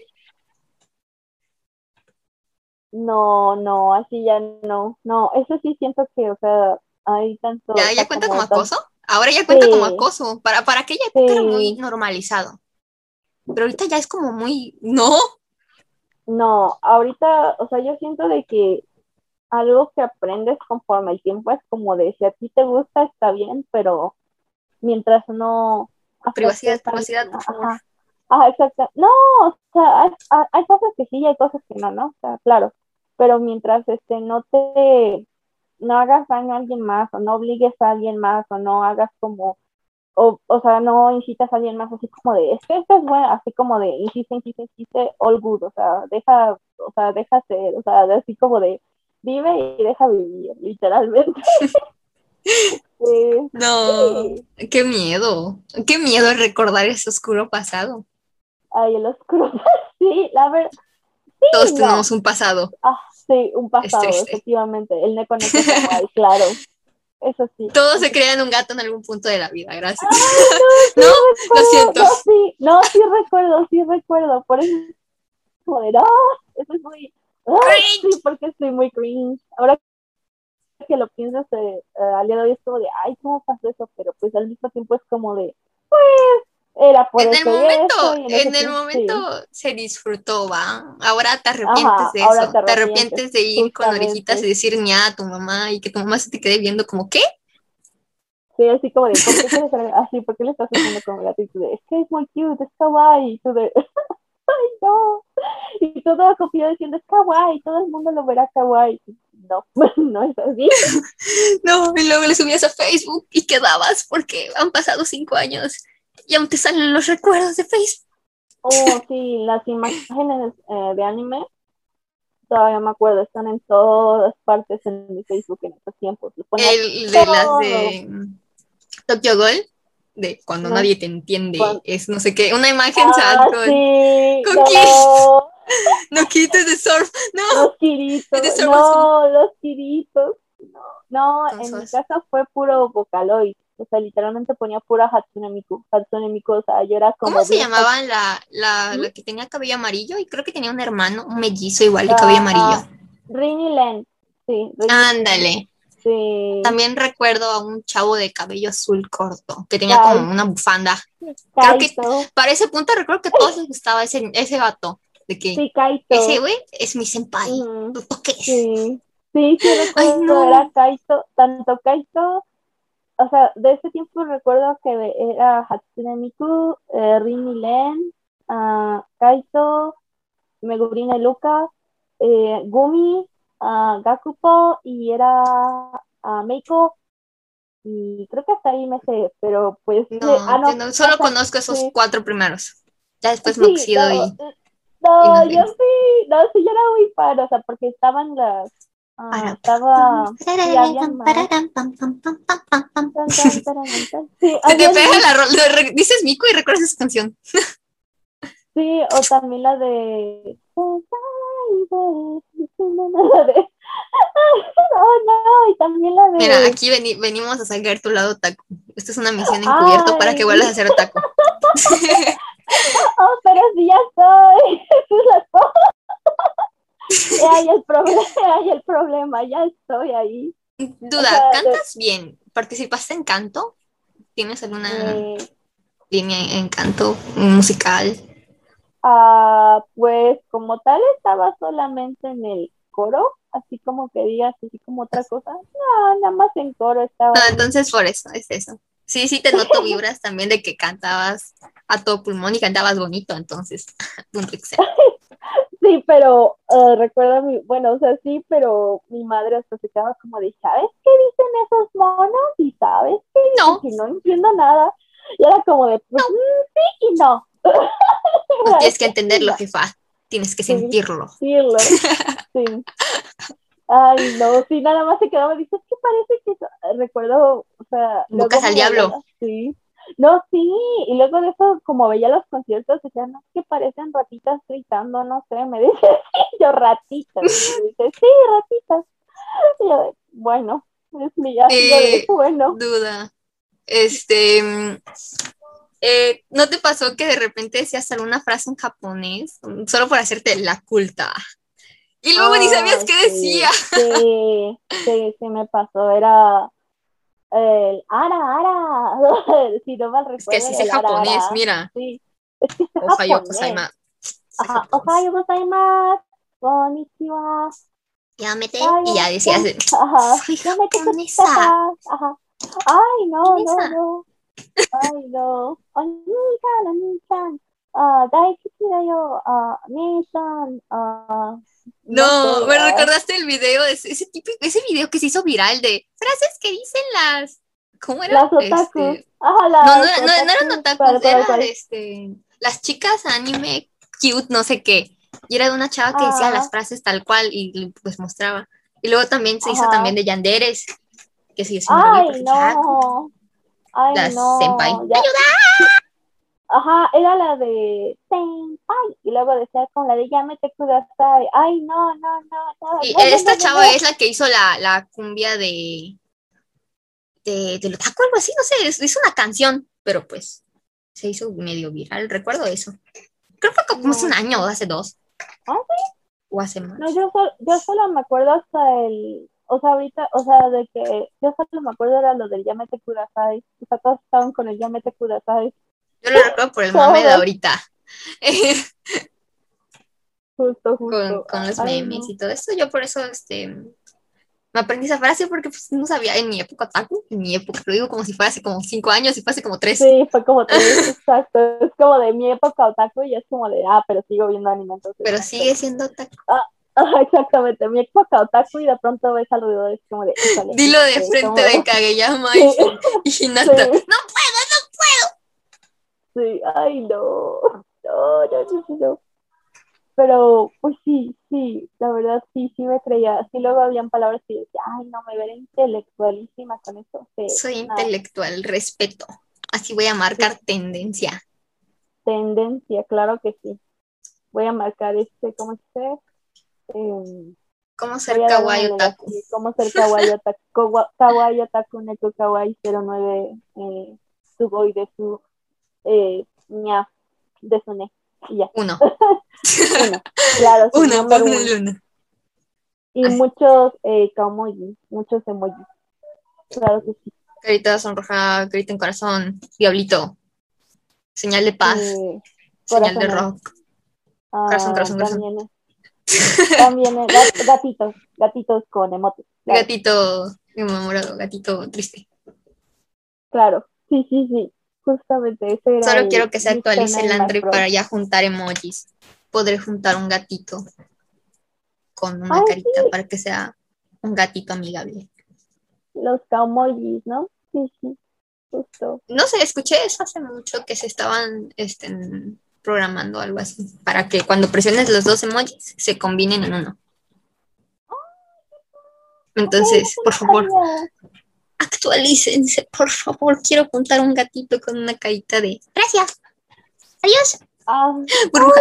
No, no, así ya no. No, eso sí siento que, o sea, hay tanto... ¿Ya, ya cuenta como acoso? Ahora ya cuenta Sí. como acoso. Para, para aquella época era Sí. muy normalizado. Pero ahorita ya es como muy, no, No, ahorita, o sea, yo siento de que algo que aprendes conforme el tiempo es como de si a ti te gusta está bien, pero mientras no Privacidad, privacidad, alguien, por favor. ajá. Ajá, exacto. No, o sea, hay, hay- hay cosas que sí y hay cosas que no, ¿no? O sea, claro, pero mientras este no te no hagas daño a alguien más o no obligues a alguien más o no hagas como o, o sea, no incitas a alguien más así como de, es que esto es bueno, así como de, insiste, insiste, insiste, all good, o sea, deja, o sea, deja ser, o sea, así como de, vive y deja vivir, literalmente. Eh, no, sí. qué miedo, qué miedo recordar ese oscuro pasado. Ay, el oscuro, sí, la verdad, Todos no. tenemos un pasado. ah, sí, un pasado, efectivamente, el Neko Neko Kawaii, claro, eso sí. Todos se crean un gato en algún punto de la vida, gracias. Ay, No, sí lo siento. No, sí, no, sí recuerdo, sí recuerdo, por eso de, no, eso es muy, Cringe. sí, porque estoy muy cringe. Ahora que lo piensas, eh, eh, al día de hoy es como de, ay, ¿cómo pasó eso? Pero pues al mismo tiempo es como de, pues, era por En el momento, y en el momento sí. se disfrutó, ¿va? Ahora te arrepientes Ajá, de eso. te Te arrepientes, de ir con orejitas y decir ña a tu mamá y que tu mamá se te quede viendo como, ¿qué? Sí, así como de, ¿por qué ser así? ¿Por qué le estás haciendo con de, es que es muy cute, es kawaii. Y tú de, ay, no. Y todo confiado diciendo, es kawaii, todo el mundo lo verá kawaii. No, no es así. No, y luego le subías a Facebook y quedabas porque han pasado cinco años y aún te salen los recuerdos de Facebook. Oh, sí, las imágenes eh, de anime, todavía me acuerdo, están en todas partes en mi Facebook en estos tiempos. El de las de Tokyo Ghoul, de cuando No. nadie te entiende, es no sé qué, una imagen Ah, con sí, con no, no quites de surf, no. los de no, los tiritos, no, no, en mi casa fue puro Vocaloid, o sea, literalmente ponía pura Hatsune Miku, Hatsune Miku, o sea, yo era como ¿Cómo se llamaba la, la, ¿Mm? la que tenía cabello amarillo? Y creo que tenía un hermano, un mellizo igual de cabello Ah, amarillo. Rini Len, sí, Ándale. sí, También recuerdo a un chavo de cabello azul corto, que tenía como Ay. una bufanda. creo que- Para ese punto recuerdo que a todos les gustaba ese, ese gato. De que sí, Kaito, ese güey es mi senpai. Ujú. ¿Tú toques? Sí, sí, sí, recuerdo, no. era Kaito, tanto Kaito, o sea, de ese tiempo recuerdo que era Hatsune Miku, eh, Rini Len, ah, Kaito, Megurine Luka, eh, Gumi, ah, Gakupo y era ah, Meiko, y creo que hasta ahí me sé, pero pues, No, eh, ah, no, no- solo o sea, conozco esos sí. cuatro primeros. Ya después me Sí, oxido no, y. No, y nos yo sí, no, sí, yo era muy fan, o sea, porque estaban las, ah, estaba. Sí, te pega la rola. Dices Mico y recuerdas esa canción. sí, o también la de oh no, y también la de Mira, aquí veni- venimos a sacar tu lado taco. Esto es una misión encubierta para que vuelvas a ser otaku. oh, pero sí ya estoy. Eso es la cosa. hay el problema, hay el problema, ya estoy ahí. Duda, O sea, ¿cantas bien? ¿Participaste en canto? ¿Tienes alguna Eh, línea en canto musical? ah, pues como tal estaba solamente en el coro, así como que digas, así como otra cosa. No, nada más en coro estaba. No, entonces por eso, es eso. Sí, sí te noto vibras también de que cantabas a todo pulmón y cantabas bonito, entonces, punto. Sí, pero eh, recuerdo mi, bueno, o sea, sí, pero mi madre hasta se quedaba como de, ¿sabes qué dicen esos monos? Y sabes qué? No. Y no entiendo nada. Y era como de, pues mm, sí y no. No tienes que entenderlo, jefa. Tienes que sentirlo. decirlo. Sí. Ay, no, sí, nada más se quedaba, dice, es que parece que, eso-". recuerdo, o sea... Invocas al diablo. Sí. No, sí, y luego de eso, como veía los conciertos, decía, no, es que parecen ratitas gritando, no sé, me dice, yo ratitas, y me dice, sí, ratitas. Y yo, bueno, es mi Eh, bueno, Duda. Este. mm, eh, ¿No te pasó que de repente decías alguna frase en japonés solo por hacerte la culta? Y luego ni sabías Ah, qué sí, decía. Sí, sí, sí me pasó, era el ara, ara, si no mal recuerdo. Es que sí sé el ara, japonés, ara. mira. Sí, es que Ohayo japonés. gozaimasu. Ajá, japonés. ohayo gozaimasu, konnichiwa. Ya mete Ay, y ya decías. de, Ajá, Soy japonesa. Ajá. Ay, no, no, Japonesa. no. Ay, no. Oni-chan, oni-chan. Ah, daisuki da yo. Ah, nee-chan. Ah, No, sé, me recordaste el video, ese, ese típico, ese video que se hizo viral de frases que dicen las. ¿Cómo era? Las otaku. Este, Ajá, no, las no, no, no eran otaku. otakus, ¿Cuál, cuál, eran este, las chicas anime cute, no sé qué. Y era de una chava que decía las frases tal cual y pues mostraba. Y luego también se hizo también de Yanderes, que sigue siendo Ay, ya- no. Ay, Las no. senpai. ya- Ajá, era la de senpai. Y luego decía con la de yamete kudasai. Ay, no, no, no. no, Y no, esta no, chava no. es la que hizo la, la cumbia de, de, del otaku, algo así, no sé, es, es una canción, pero pues se hizo medio viral, recuerdo eso. Creo que como hace un año o hace dos. ¿Ah, O hace más. No, yo, sol- yo solo me acuerdo hasta el, o sea, ahorita, o sea, de que yo solo me acuerdo era lo del Yamete Kudasai, o sea, todos estaban con el Yamete Kudasai, Yo lo recuerdo por el mame de ahorita. justo, justo. con, con los Ay, memes no. y todo eso. Yo por eso este, me aprendí esa frase porque pues, no sabía en mi época otaku, en mi época, lo digo como si fuera hace como cinco años y fue hace como tres. Sí, fue como tres, exacto, es como de mi época otaku y es como de, ah, pero sigo viendo anime, entonces. Pero no sigue siendo otaku. Ajá, exactamente, mi época otaku y de pronto ves a los es como de, Dilo de este, frente como de Kageyama y, y Hinata. Sí. No Sí, ay, no. No, no, no, no, no. Pero, pues sí, sí, la verdad sí, sí me creía. Sí, luego habían palabras que yo decía, ay, no, me veré intelectualísima con eso. Sí, Soy nada, intelectual, respeto. Así voy a marcar tendencia. tendencia, claro que sí. Voy a marcar este, ¿cómo se dice? Eh, ¿Cómo ser kawaii otaku? ¿Cómo ser kawaii otaku? Kawa- Kawaii otaku neko kawaii 09 eh, sugoi de su eh, ña, de su ne. Y ya, Uno. uno. Claro, sí, ponle one. el uno. Y muchos eh, muchos emojis. Claro que sí. Carita sonroja, carita en corazón, diablito. Señal de paz, Eh, señal de rock. ah, Corazón, corazón, corazón. También, también eh, gat- gatitos, gatitos con emotes. Claro, Gatito enamorado, gatito triste. claro. Sí, sí, sí. Justamente ese era Solo el- quiero que se actualice el Android para ya juntar emojis. Podré juntar un gatito con una Ay, carita para que sea un gatito amigable. Los kaumojis, ¿no? Sí, sí. Justo. No sé, escuché eso hace mucho que se estaban este, programando algo así para que cuando presiones los dos emojis se combinen en uno. Entonces, por favor. Actualícense, por favor. Quiero juntar un gatito con una carita de gracias. Adiós. Ah, Burbuja.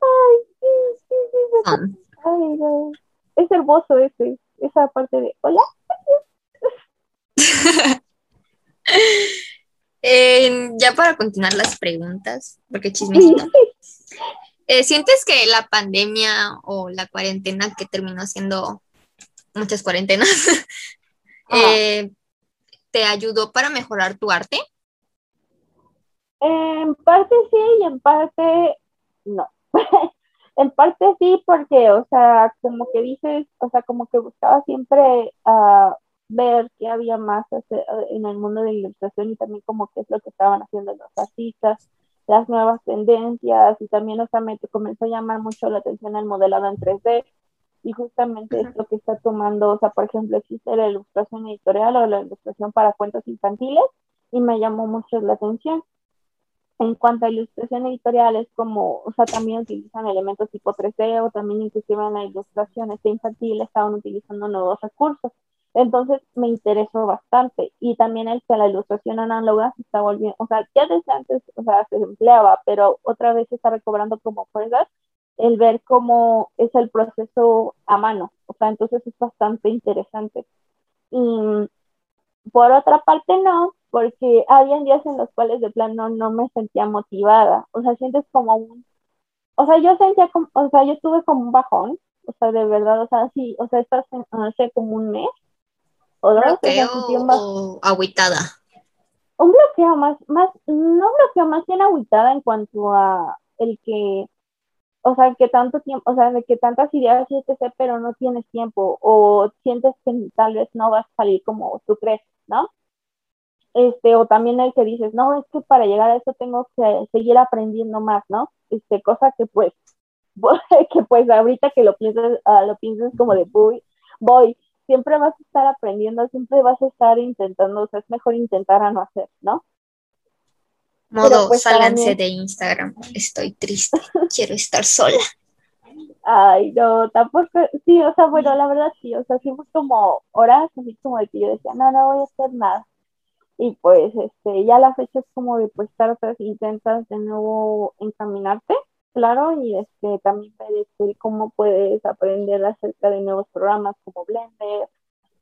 ay, sí, sí, sí, sí. Son. Ay, no. Ese hermoso ese, esa parte de hola. ya para continuar las preguntas, porque chismecito. Eh, ¿Sientes que la pandemia o la cuarentena que terminó siendo muchas cuarentenas eh, te ayudó para mejorar tu arte? En parte sí y en parte no. en parte sí porque, o sea, como que dices, o sea, como que buscaba siempre uh, ver qué había más en el mundo de la ilustración y también como qué es lo que estaban haciendo los artistas, las nuevas tendencias y también, o sea, me comenzó a llamar mucho la atención el modelado en 3D y justamente es lo que está tomando, o sea, por ejemplo, existe la ilustración editorial o la ilustración para cuentos infantiles y me llamó mucho la atención. En cuanto a ilustración editorial, es como, o sea, también utilizan elementos tipo 3D o también inclusive en la ilustración este infantil estaban utilizando nuevos recursos. Entonces me interesó bastante. Y también el que la ilustración análoga se está volviendo, o sea, ya desde antes, o sea, se empleaba, pero otra vez se está recobrando como fuerzas el ver cómo es el proceso a mano, o sea, entonces es bastante interesante. Y por otra parte no, porque había días en los cuales de plano no me sentía motivada, o sea, sientes como un, o sea, yo sentía como, o sea, yo tuve como un bajón, o sea, de verdad, o sea, sí, o sea, estás hace como un mes, o dos, bloqueo o, agüitada. Un bloqueo más, más, no bloqueo, más bien agüitada en cuanto a el que, o sea, que tanto tiempo, o sea, de que tantas ideas y etc., pero no tienes tiempo, o sientes que tal vez no vas a salir como tú crees, ¿no? este, o también el que dices, no, es que para llegar a eso tengo que seguir aprendiendo más, ¿no? Este, cosa que pues, que pues ahorita que lo piensas, uh, lo piensas como de voy, voy, siempre vas a estar aprendiendo, siempre vas a estar intentando, o sea, es mejor intentar a no hacer, ¿no? Modo, pues, sálganse de Instagram, estoy triste, quiero estar sola. Ay, no, tampoco, sí, o sea, bueno, la verdad sí, o sea, fue como horas, así como de que yo decía, no, no voy a hacer nada, y pues este ya la fecha es como de pues vez intentas de nuevo encaminarte claro y este también ver cómo puedes aprender acerca de nuevos programas como Blender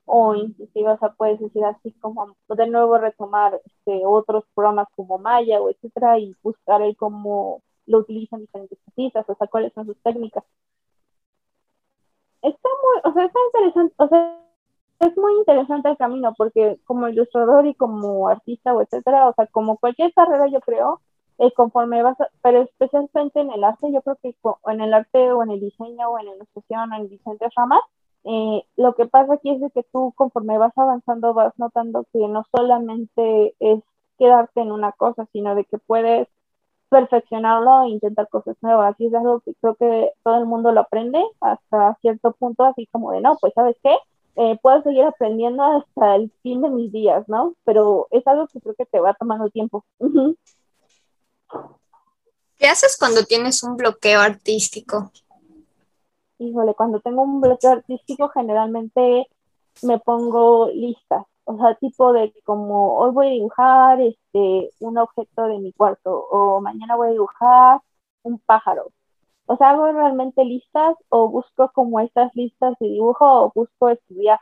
o inclusive o sea puedes decir así como de nuevo retomar este, otros programas como Maya o etcétera y buscar el cómo lo utilizan diferentes artistas o sea cuáles son sus técnicas. Está muy o sea está interesante o sea es muy interesante el camino porque como ilustrador y como artista o etcétera, o sea, como cualquier carrera yo creo, eh, conforme vas, pero especialmente en el arte, yo creo que en el arte o en el diseño o en la ilustración o en diferentes ramas, eh, lo que pasa aquí es que tú conforme vas avanzando vas notando que no solamente es quedarte en una cosa, sino de que puedes perfeccionarlo e intentar cosas nuevas. Y es algo que creo que todo el mundo lo aprende hasta cierto punto, así como de, no, pues sabes qué, eh, puedo seguir aprendiendo hasta el fin de mis días, ¿no? Pero es algo que creo que te va tomando tiempo. ¿Qué haces cuando tienes un bloqueo artístico? Híjole, cuando tengo un bloqueo artístico generalmente me pongo listas, o sea, tipo de como hoy voy a dibujar este un objeto de mi cuarto o mañana voy a dibujar un pájaro o sea, hago realmente listas o busco como estas listas de dibujo o busco estudiar.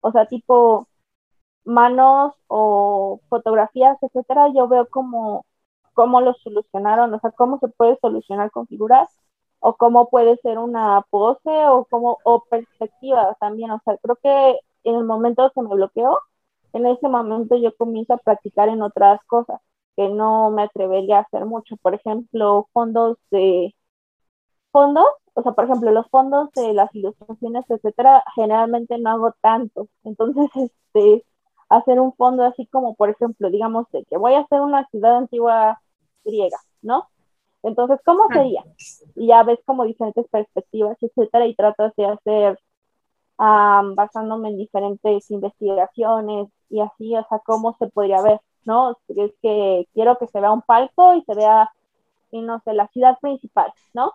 O sea, tipo manos o fotografías, etcétera, yo veo como cómo lo solucionaron, o sea, cómo se puede solucionar con figuras o cómo puede ser una pose o cómo o perspectiva también, o sea, creo que en el momento que me bloqueo, en ese momento yo comienzo a practicar en otras cosas que no me atrevería a hacer mucho, por ejemplo, fondos de fondos, o sea, por ejemplo, los fondos de las ilustraciones, etcétera, generalmente no hago tanto. Entonces, este, hacer un fondo así como, por ejemplo, digamos, de que voy a hacer una ciudad antigua griega, ¿no? Entonces, ¿cómo sería? Y ya ves como diferentes perspectivas, etcétera, y tratas de hacer, basándome en diferentes investigaciones y así, o sea, cómo se podría ver, ¿no? Es que quiero que se vea un palco y se vea, y no sé, la ciudad principal, ¿no?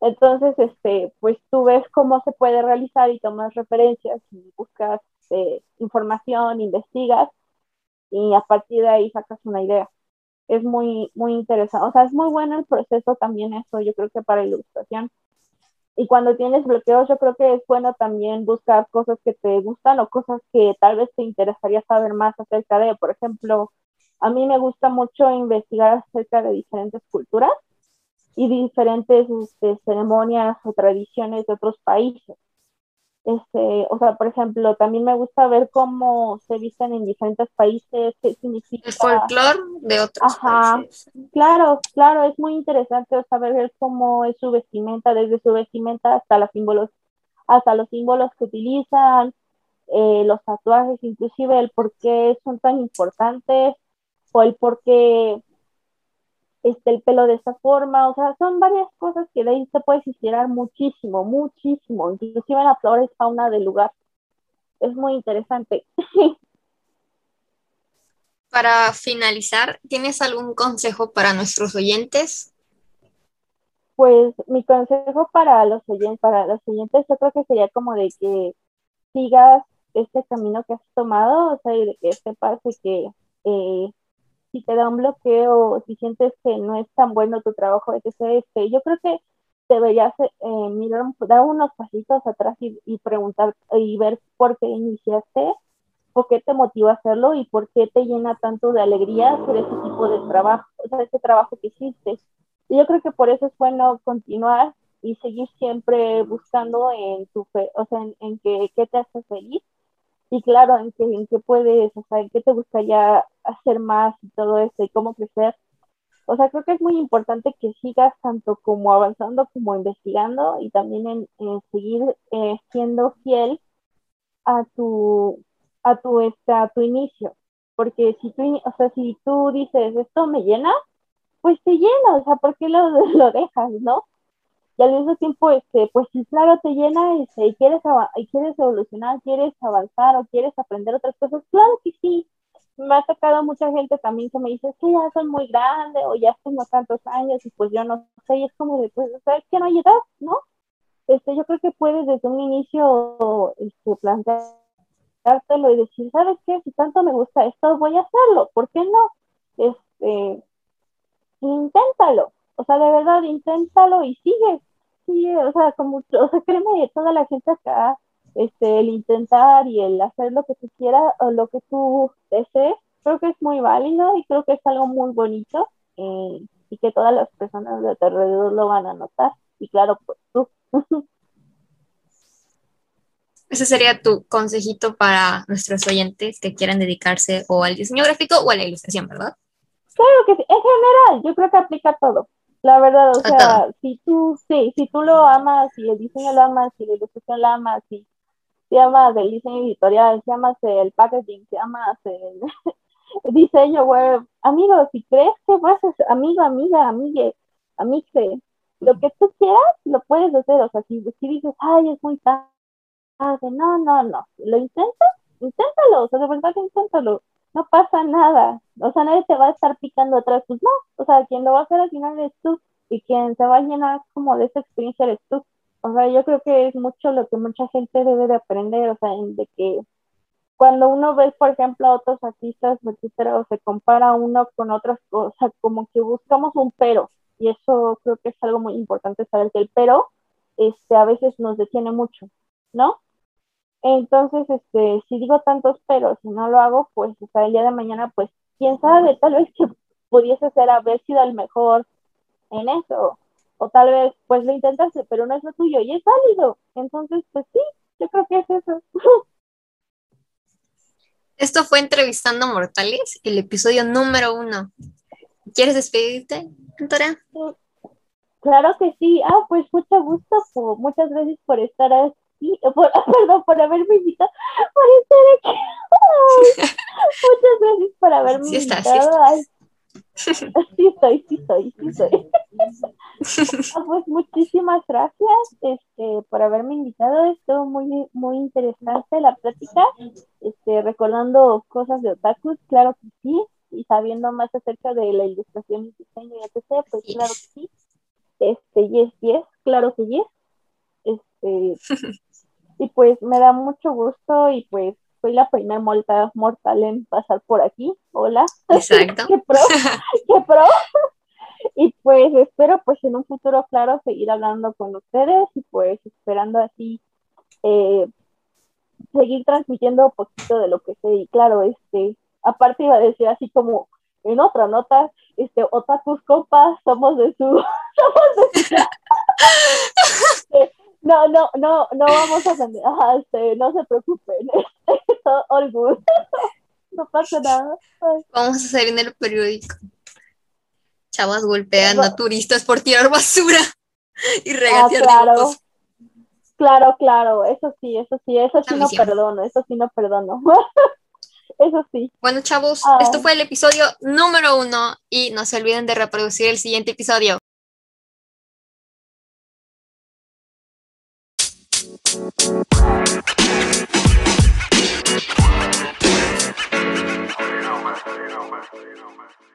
Entonces, este, pues tú ves cómo se puede realizar y tomas referencias y buscas eh, información, investigas y a partir de ahí sacas una idea. Es muy, muy interesante. O sea, es muy bueno el proceso también eso, yo creo que para ilustración. y cuando tienes bloqueos, yo creo que es bueno también buscar cosas que te gustan o cosas que tal vez te interesaría saber más acerca de. Por ejemplo, a mí me gusta mucho investigar acerca de diferentes culturas y diferentes este, ceremonias o tradiciones de otros países. Este, o sea, por ejemplo, también me gusta ver cómo se visten en diferentes países, qué significa. El folclore de otros Ajá, Claro, claro, es muy interesante saber cómo es su vestimenta, desde su vestimenta hasta los símbolos, hasta los símbolos que utilizan, eh, los tatuajes, inclusive el por qué son tan importantes o el por qué este, el pelo de esta forma, o sea, son varias cosas que de ahí se puede inspirar muchísimo, muchísimo, inclusive en la flora y fauna del lugar. Es muy interesante. Para finalizar, ¿tienes algún consejo para nuestros oyentes? Pues mi consejo para los oyentes, para los oyentes, yo creo que sería como de que sigas este camino que has tomado, o sea, y de que sepas que eh, si te da un bloqueo si sientes que no es tan bueno tu trabajo, etc. Este, yo creo que deberías eh, mirar, dar unos pasitos atrás y, preguntar y ver por qué iniciaste, por qué te motiva a hacerlo y por qué te llena tanto de alegría hacer ese tipo de trabajo, o sea, ese trabajo que hiciste. Y yo creo que por eso es bueno continuar y seguir siempre buscando en tu fe, o sea, en, en qué te hace feliz y claro, en qué, en qué puedes, o sea, en qué te gustaría hacer más y todo eso y cómo crecer. O sea, creo que es muy importante que sigas tanto como avanzando como investigando y también en, seguir eh, siendo fiel a tu, a tu, este, a tu inicio. Porque si tú, o sea, si tú dices, esto me llena, pues te llena, o sea, ¿por qué lo, lo dejas, no? Y al mismo tiempo, este, pues si claro te llena este, y, quieres, y quieres evolucionar, quieres avanzar o quieres aprender otras cosas, claro que sí. Me ha tocado mucha gente también que me dice, que ya soy muy grande o ya tengo tantos años y pues yo no sé, y es como de, pues, ¿sabes que no hay edad, no? Este, yo creo que puedes desde un inicio este, planteártelo y decir, ¿sabes qué? Si tanto me gusta esto, voy a hacerlo, ¿por qué no? Este, inténtalo, o sea, de verdad, inténtalo y sigue, sí, o sea, como, o sea, créeme, toda la gente acá, este, el intentar y el hacer lo que tú quieras o lo que tú desees, creo que es muy válido y creo que es algo muy bonito eh, y que todas las personas de tu alrededor lo van a notar. Y claro, pues tú. Ese sería tu consejito para nuestros oyentes que quieran dedicarse o al diseño gráfico o a la ilustración, ¿verdad? Claro que sí, en general, yo creo que aplica todo. La verdad, o sea, si tú, sí, si tú lo amas, si el diseño lo amas, si la ilustración lo amas, si, si amas el diseño editorial, si amas el packaging, si amas el diseño web, amigo, si crees que vas a amigo, amiga, amigue, amigue, lo que tú quieras, lo puedes hacer, o sea, si, si dices, ay, es muy tarde, no, no, no, lo intentas, inténtalo, o sea, de verdad inténtalo, no pasa nada, o sea, nadie te va a estar picando atrás, pues no, o sea, quien lo va a hacer al final eres tú y quien se va a llenar como de esa experiencia eres tú. O sea, yo creo que es mucho lo que mucha gente debe de aprender, o sea, de que cuando uno ve, por ejemplo, a otros artistas, etcétera, o se compara uno con otras cosas, como que buscamos un pero, y eso creo que es algo muy importante saber que el pero, este, a veces nos detiene mucho, ¿no? Entonces, este, si digo tantos pero, si no lo hago, pues hasta el día de mañana, pues quién sabe, tal vez que pudiese ser haber sido el mejor en eso. O tal vez, pues lo intentaste, pero no es lo tuyo y es válido. Entonces, pues sí, yo creo que es eso. Esto fue Entrevistando Mortales, el episodio número uno. ¿Quieres despedirte, Antonia? Claro que sí. Ah, pues mucho gusto. muchas gracias por estar aquí. Por, perdón, por haberme invitado. Por estar aquí. muchas gracias por haberme sí invitado. Sí, estoy, sí estoy, sí estoy. Ah, pues muchísimas gracias este, por haberme invitado. Estuvo muy, muy interesante la plática. Este, recordando cosas de otakus, claro que sí. Y sabiendo más acerca de la ilustración y diseño y etc., pues claro que sí. Este, yes, yes, claro que yes. Este, y pues me da mucho gusto y pues soy la primera mortal en pasar por aquí. Hola. Exacto. qué pro, qué pro. Y pues espero pues en un futuro claro seguir hablando con ustedes y pues esperando así eh, seguir transmitiendo un poquito de lo que sé y claro, este, aparte iba a decir así como en otra nota, este, otakus compas, somos de su, somos de su, no, no, no, no vamos a Ajá, este, no se preocupen, all good, no pasa nada. Vamos a salir en el periódico. Chavas golpean a turistas por tirar basura y regatear ah, claro. Claro, claro, eso sí, eso sí, eso sí no perdono, eso sí no perdono. eso sí. Bueno, chavos, ah. esto fue el episodio número uno y no se olviden de reproducir el siguiente episodio. man. You know, man.